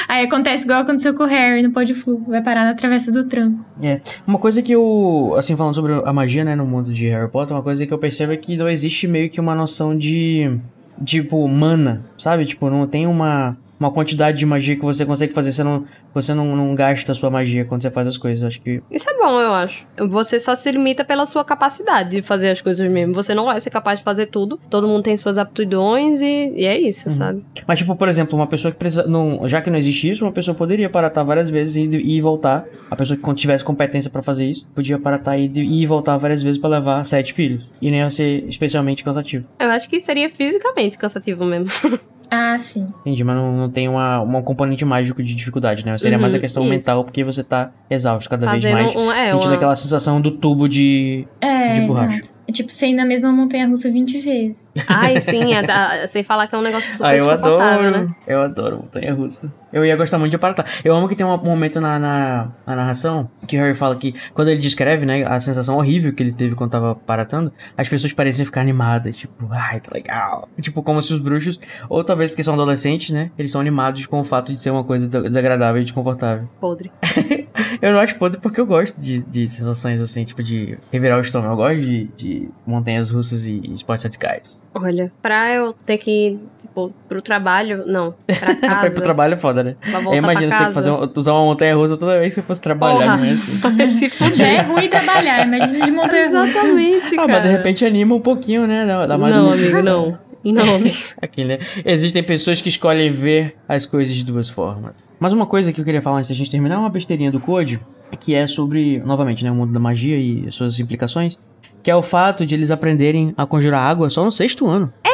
Aí acontece igual aconteceu com o Harry no Pode Flu. Vai parar na travessa do tranco. É. Uma coisa que eu, assim, falando sobre a magia, né, no mundo de Harry Potter, uma coisa que eu percebo é que não existe meio que uma noção de, tipo, mana, sabe? Tipo, não tem uma, uma quantidade de magia que você consegue fazer, você não, você não, não gasta a sua magia quando você faz as coisas. Eu acho que Isso é bom, eu acho. Você só se limita pela sua capacidade de fazer as coisas mesmo. Você não vai ser capaz de fazer tudo. Todo mundo tem suas aptidões e, e é isso, Uhum. sabe? Mas, tipo, por exemplo, uma pessoa que precisa. Não, já que não existe isso, uma pessoa poderia aparatar várias vezes e e voltar. A pessoa que tivesse competência pra fazer isso, podia aparatar e ir e voltar várias vezes pra levar sete filhos. E nem ia ser especialmente cansativo. Eu acho que seria fisicamente cansativo mesmo. Ah, sim. Entendi, mas não, não tem uma, uma componente mágico de dificuldade, né? Seria Uhum, mais a questão isso. mental, porque você tá exausto cada Fazendo vez mais. um- é, sentindo uma- aquela sensação do tubo de. É, De borracha. exato. É tipo, você ir na mesma montanha russa 20 vezes. Ai, sim, é da- sem falar que é um negócio super Ah, eu adoro. né? Eu adoro montanha russa. Eu ia gostar muito de aparatar. Eu amo que tem um momento na, na, na narração que o Harry fala que, quando ele descreve, né, a sensação horrível que ele teve quando tava paratando, as pessoas parecem ficar animadas. Tipo, ai, que legal. Tipo, como se os bruxos, ou talvez porque são adolescentes, né, eles são animados com o fato de ser uma coisa des- desagradável e desconfortável. Podre. Eu não acho podre porque eu gosto de, de sensações assim, tipo de revirar o estômago. Eu gosto de, de montanhas russas e esportes radicais. Olha, pra eu ter que ir, tipo, pro trabalho, não, pra pra ir casa, pro trabalho é foda, né? pra Eu imagino pra você casa. fazer um- usar uma montanha russa toda vez que você fosse trabalhar, Porra. não é assim? Se fuder. É ruim trabalhar, imagina de montanha russa. Exatamente, Ah, cara. mas de repente anima um pouquinho, né? Dá, dá mais não, um... amigo, não. Não. Aqui, né? Existem pessoas que escolhem ver as coisas de duas formas. Mas uma coisa que eu queria falar antes da gente terminar é uma besteirinha do Code, que é sobre, novamente, né, o mundo da magia e suas implicações, que é o fato de eles aprenderem a conjurar água só no sexto ano. É,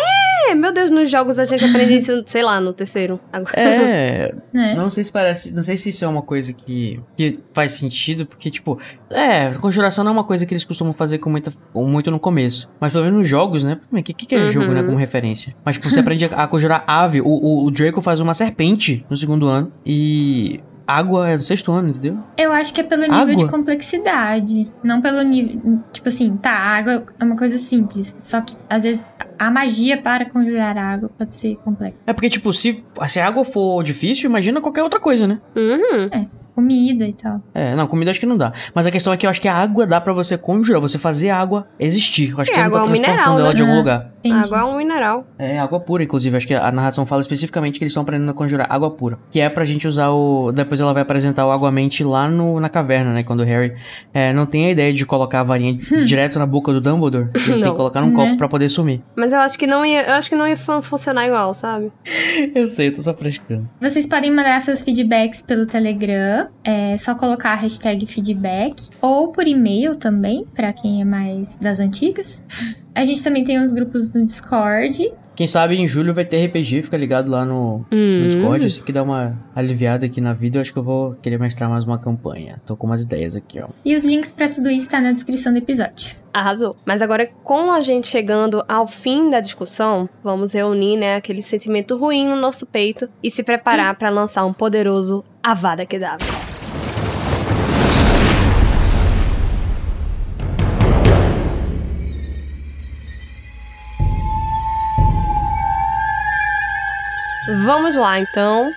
meu Deus, nos jogos a gente aprende isso, sei lá, no terceiro. Agora. É, né? Não sei se parece. Não sei se isso é uma coisa que, que faz sentido, porque, tipo, é, conjuração não é uma coisa que eles costumam fazer com muita, com muito no começo. Mas pelo menos nos jogos, né? O que, que é Uhum. jogo, né? Como referência. Mas, tipo, você aprende a, a conjurar ave. O, o, o Draco faz uma serpente no segundo ano. E. Água é no sexto ano, entendeu? Eu acho que é pelo nível Água? de complexidade. Não pelo nível. Tipo assim, tá, a água é uma coisa simples. Só que, às vezes, a magia para conjurar água pode ser complexa. É porque, tipo, se, se a água for difícil, imagina qualquer outra coisa, né? Uhum. Comida e tal. É, não, comida acho que não dá. Mas a questão é que eu acho que a água dá pra você conjurar, você fazer a água existir. Eu acho que É, você não tá água é um transportando mineral, ela né? de algum Uhum. lugar. Entendi. Água é um mineral. É, água pura, inclusive. Acho que a narração fala especificamente que eles estão aprendendo a conjurar água pura. Que é pra gente usar o. Depois ela vai apresentar o água-mente lá no, na caverna, né? Quando o Harry é, não tem a ideia de colocar a varinha direto na boca do Dumbledore. Ele tem que colocar num Né? copo pra poder sumir. Mas eu acho que não ia, eu acho que não ia fun- funcionar igual, sabe? Eu sei, eu tô só frescando. Vocês podem mandar seus feedbacks pelo Telegram. É só colocar a hashtag feedback. Ou por e-mail também, pra quem é mais das antigas. A gente também tem uns grupos no Discord. Quem sabe em julho vai ter RPG, fica ligado lá no, no Hum. Discord. Isso que dá uma aliviada aqui na vida. Eu acho que eu vou querer mestrar mais uma campanha. Tô com umas ideias aqui, ó. E os links pra tudo isso tá na descrição do episódio. Arrasou. Mas agora, com a gente chegando ao fim da discussão, vamos reunir, né, aquele sentimento ruim no nosso peito e se preparar pra lançar um poderoso Avada Kedavra. Vamos lá, então.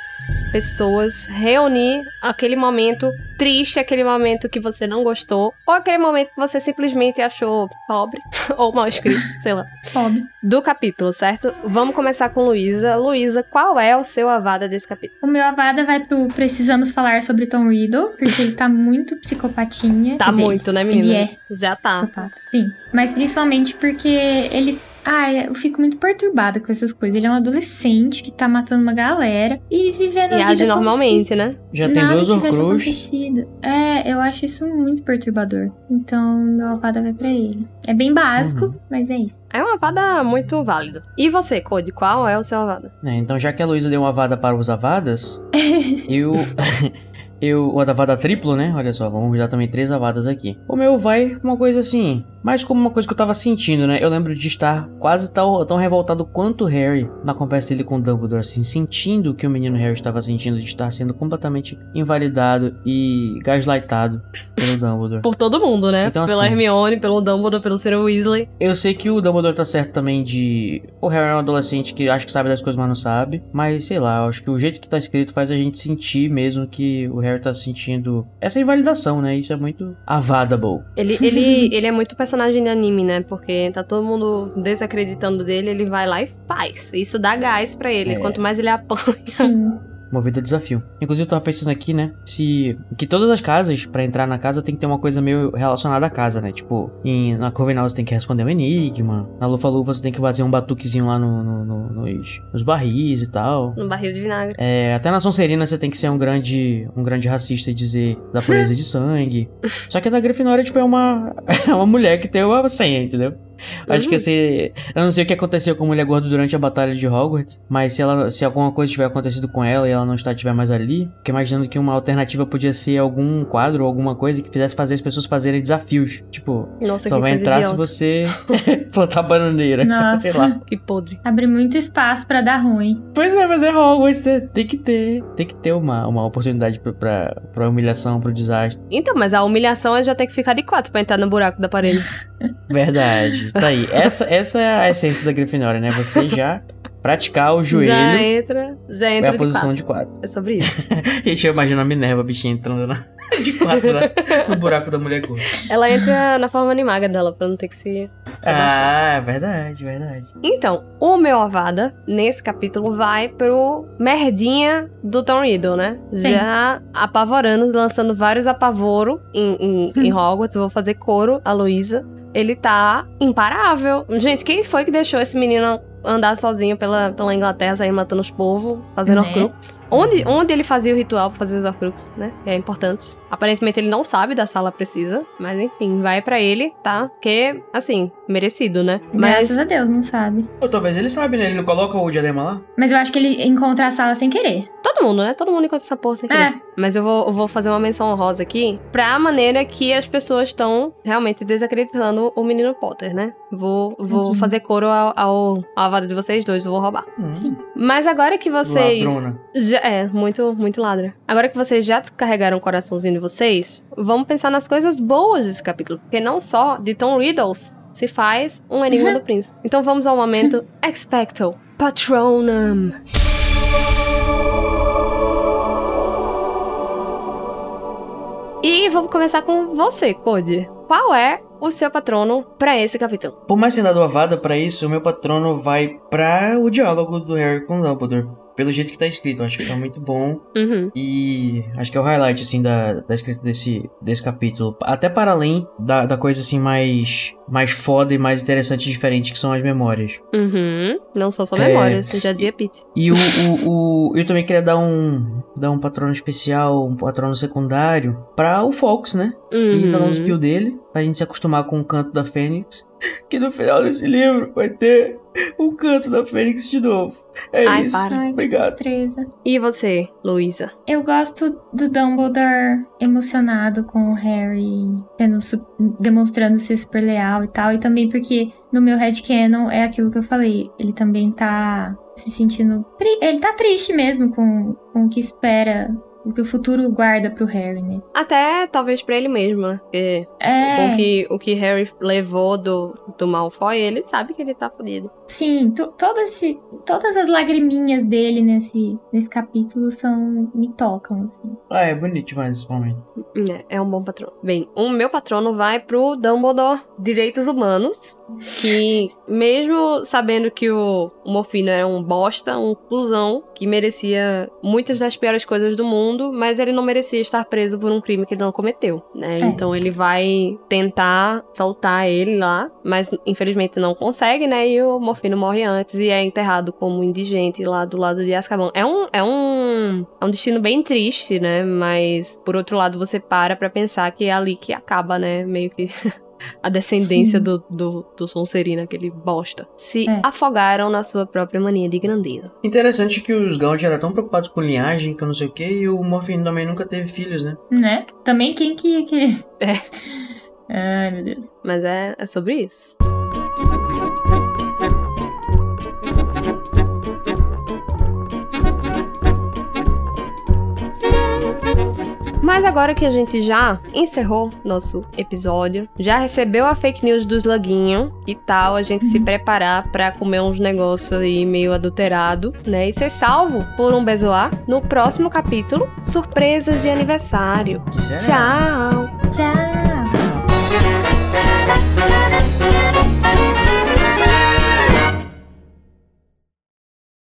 Pessoas, reunir aquele momento triste, aquele momento que você não gostou, ou aquele momento que você simplesmente achou pobre ou mal escrito, sei lá. Pobre. Do capítulo, certo? Vamos começar com Luísa. Luísa, qual é o seu avada desse capítulo? O meu avada vai pro Precisamos Falar sobre Tom Riddle, porque ele tá muito psicopatinha. Tá dizer, muito, né, Ele menina? é Já tá. psicopata. Sim. Mas principalmente porque ele. Ai, eu fico muito perturbada com essas coisas. Ele é um adolescente que tá matando uma galera e vivendo E a vida age como normalmente, né? Já tem duas acontecido. É, eu acho isso muito perturbador. Então, meu avada vai pra ele. É bem básico, Uhum. mas é isso. É uma avada muito válida. E você, Code, qual é o seu avada? É, então, já que a Luísa deu uma vada para os avadas, eu. Eu, o Avada triplo, né? Olha só, vamos dar também três avadas aqui. O meu vai uma coisa assim, mais como uma coisa que eu tava sentindo, né? Eu lembro de estar quase tão, tão revoltado quanto o Harry na conversa dele com o Dumbledore, assim, sentindo o que o menino Harry estava sentindo de estar sendo completamente invalidado e gaslightado pelo Dumbledore. Por todo mundo, né? Então, Pela assim- Hermione, pelo Dumbledore, pelo Sir Weasley. Eu sei que o Dumbledore tá certo também de. O Harry é um adolescente que acha que sabe das coisas, mas não sabe. Mas sei lá, acho que o jeito que tá escrito faz a gente sentir mesmo que o Harry tá sentindo essa invalidação, né? Isso é muito avadable. Ele, ele, ele é muito personagem de anime, né? Porque tá todo mundo desacreditando dele, ele vai lá e faz. Isso dá gás pra ele. É. Quanto mais ele apanha. Sim. Movida a desafio. Inclusive, eu tava pensando aqui, né? Se. Que todas as casas, pra entrar na casa, tem que ter uma coisa meio relacionada à casa, né? Tipo, em, na Corvinal você tem que responder um enigma. Na Lufa-Lufa você tem que fazer um batuquezinho lá no, no- no- nos, nos barris e tal. No barril de vinagre. É, até na Sonserina você tem que ser um grande, um grande racista e dizer da pureza de sangue. Só que a da Grifinória, tipo, é uma, é uma mulher que tem uma senha, entendeu? Acho que você. Eu não sei o que aconteceu com a mulher gorda durante a batalha de Hogwarts, mas se, ela, se alguma coisa tiver acontecido com ela e ela não está tiver mais ali, fiquei imaginando que uma alternativa podia ser algum quadro ou alguma coisa que fizesse fazer as pessoas fazerem desafios. Tipo, Nossa, só que vai entrar idiota. se você plantar bananeira. Nossa. Sei lá. Que podre. Abre muito espaço pra dar ruim. Pois é, mas é Hogwarts, né? tem que ter. Tem que ter uma, uma oportunidade pra, pra, pra humilhação, pro desastre. Então, mas a humilhação é já ter que ficar de quatro pra entrar no buraco da parede. Verdade. Tá aí. Essa, essa é a essência da Grifinória, né? Você já praticar o joelho Já entra, já é entra a de posição quatro. de quatro. É sobre isso. Gente, eu imagino a Minerva, a bichinha, entrando na, de quatro né? no buraco da mulher gorda. Ela entra na forma animada dela, pra não ter que se... Ah, verdade, verdade. Então, o meu Avada, nesse capítulo, vai pro merdinha do Tom Riddle, né? Sim. Já apavorando, lançando vários apavoro em, em, em Hogwarts. Vou fazer coro, a Luísa. Ele tá imparável. Gente, quem foi que deixou esse menino andar sozinho pela, pela Inglaterra, sair matando os povos, fazendo Né? Horcrux? Onde, onde ele fazia o ritual pra fazer os Horcrux, né? Que é importante. Aparentemente ele não sabe da sala precisa, mas enfim, vai pra ele, tá? Porque, assim, merecido, né? Mas Graças a Deus, não sabe. Ou talvez ele sabe, né? Ele não coloca o diadema lá? Mas eu acho que ele encontra a sala sem querer. Todo mundo, né? Todo mundo encontra essa porra sem querer. É. Mas eu vou, eu vou fazer uma menção honrosa aqui pra maneira que as pessoas estão realmente desacreditando o menino Potter, né? Vou, vou fazer coro ao, ao, ao avado de vocês dois, eu vou roubar. Hum, Mas agora que vocês. Ladrona. Já, é, muito, muito ladra. Agora que vocês já descarregaram o coraçãozinho de vocês, vamos pensar nas coisas boas desse capítulo. Porque não só de Tom Riddles se faz um Enigma do Príncipe. Então vamos ao momento Expecto Patronum. E vamos começar com você, Code. Qual é o seu patrono pra esse capítulo? Por mais sendo dado avada pra isso, o meu patrono vai pra o diálogo do Harry com o Dumbledore. Pelo jeito que tá escrito, acho que tá muito bom. Uhum. E acho que é o highlight, assim, da, da escrita desse, desse capítulo. Até para além da, da coisa, assim, mais, mais foda e mais interessante e diferente, que são as memórias. Uhum. Não são só É. memórias, já dizia Pete. E o, o, o- eu também queria dar um, dar um patrono especial, um patrono secundário, pra o Fox, né? E dar um Uhum. spill dele, pra gente se acostumar com o canto da Fênix. Que no final desse livro vai ter um canto da Fênix de novo. É Ai, isso. para. Ai, Obrigado. E você, Luísa? Eu gosto do Dumbledore emocionado com o Harry, sendo su- demonstrando ser super leal e tal. E também porque no meu headcanon é aquilo que eu falei. Ele também tá se sentindo. Ele tá triste mesmo com, com o que espera, o que o futuro guarda pro Harry, né? Até talvez pra ele mesmo, né? Porque É. o, que, o que Harry levou do, do Malfoy, ele sabe que ele tá fudido. Sim, to- todo esse, todas as lagriminhas dele nesse, nesse capítulo são. me tocam, assim. Ah, é bonito demais esse momento. É, é um bom patrono. Bem, o meu patrono vai pro Dumbledore Direitos Humanos. Que, mesmo sabendo que o, o Morfino era um bosta, um cuzão, que merecia muitas das piores coisas do mundo, mas ele não merecia estar preso por um crime que ele não cometeu, né? É. Então ele vai tentar soltar ele lá, mas infelizmente não consegue, né? E o Morfino morre antes e é enterrado como indigente lá do lado de Azkaban. É um, é um, é um destino bem triste, né? Mas, por outro lado, você para pra pensar que é ali que acaba, né? Meio que a descendência Sim. do, do, do Sonserino, aquele bosta. Se É. afogaram na sua própria mania de grandeza. Interessante que os Gaunt eram tão preocupados com linhagem, que eu não sei o que, e o Morfino também nunca teve filhos, né? Né? Também quem que ia querer? É. Ai, meu Deus. Mas é, é sobre isso. Mas agora que a gente já encerrou nosso episódio, já recebeu a fake news dos laguinho e tal, a gente uhum. se preparar para comer uns negócios aí meio adulterado, né? E ser salvo por um bezoar no próximo capítulo, surpresas de aniversário. Tchau. Tchau. Tchau.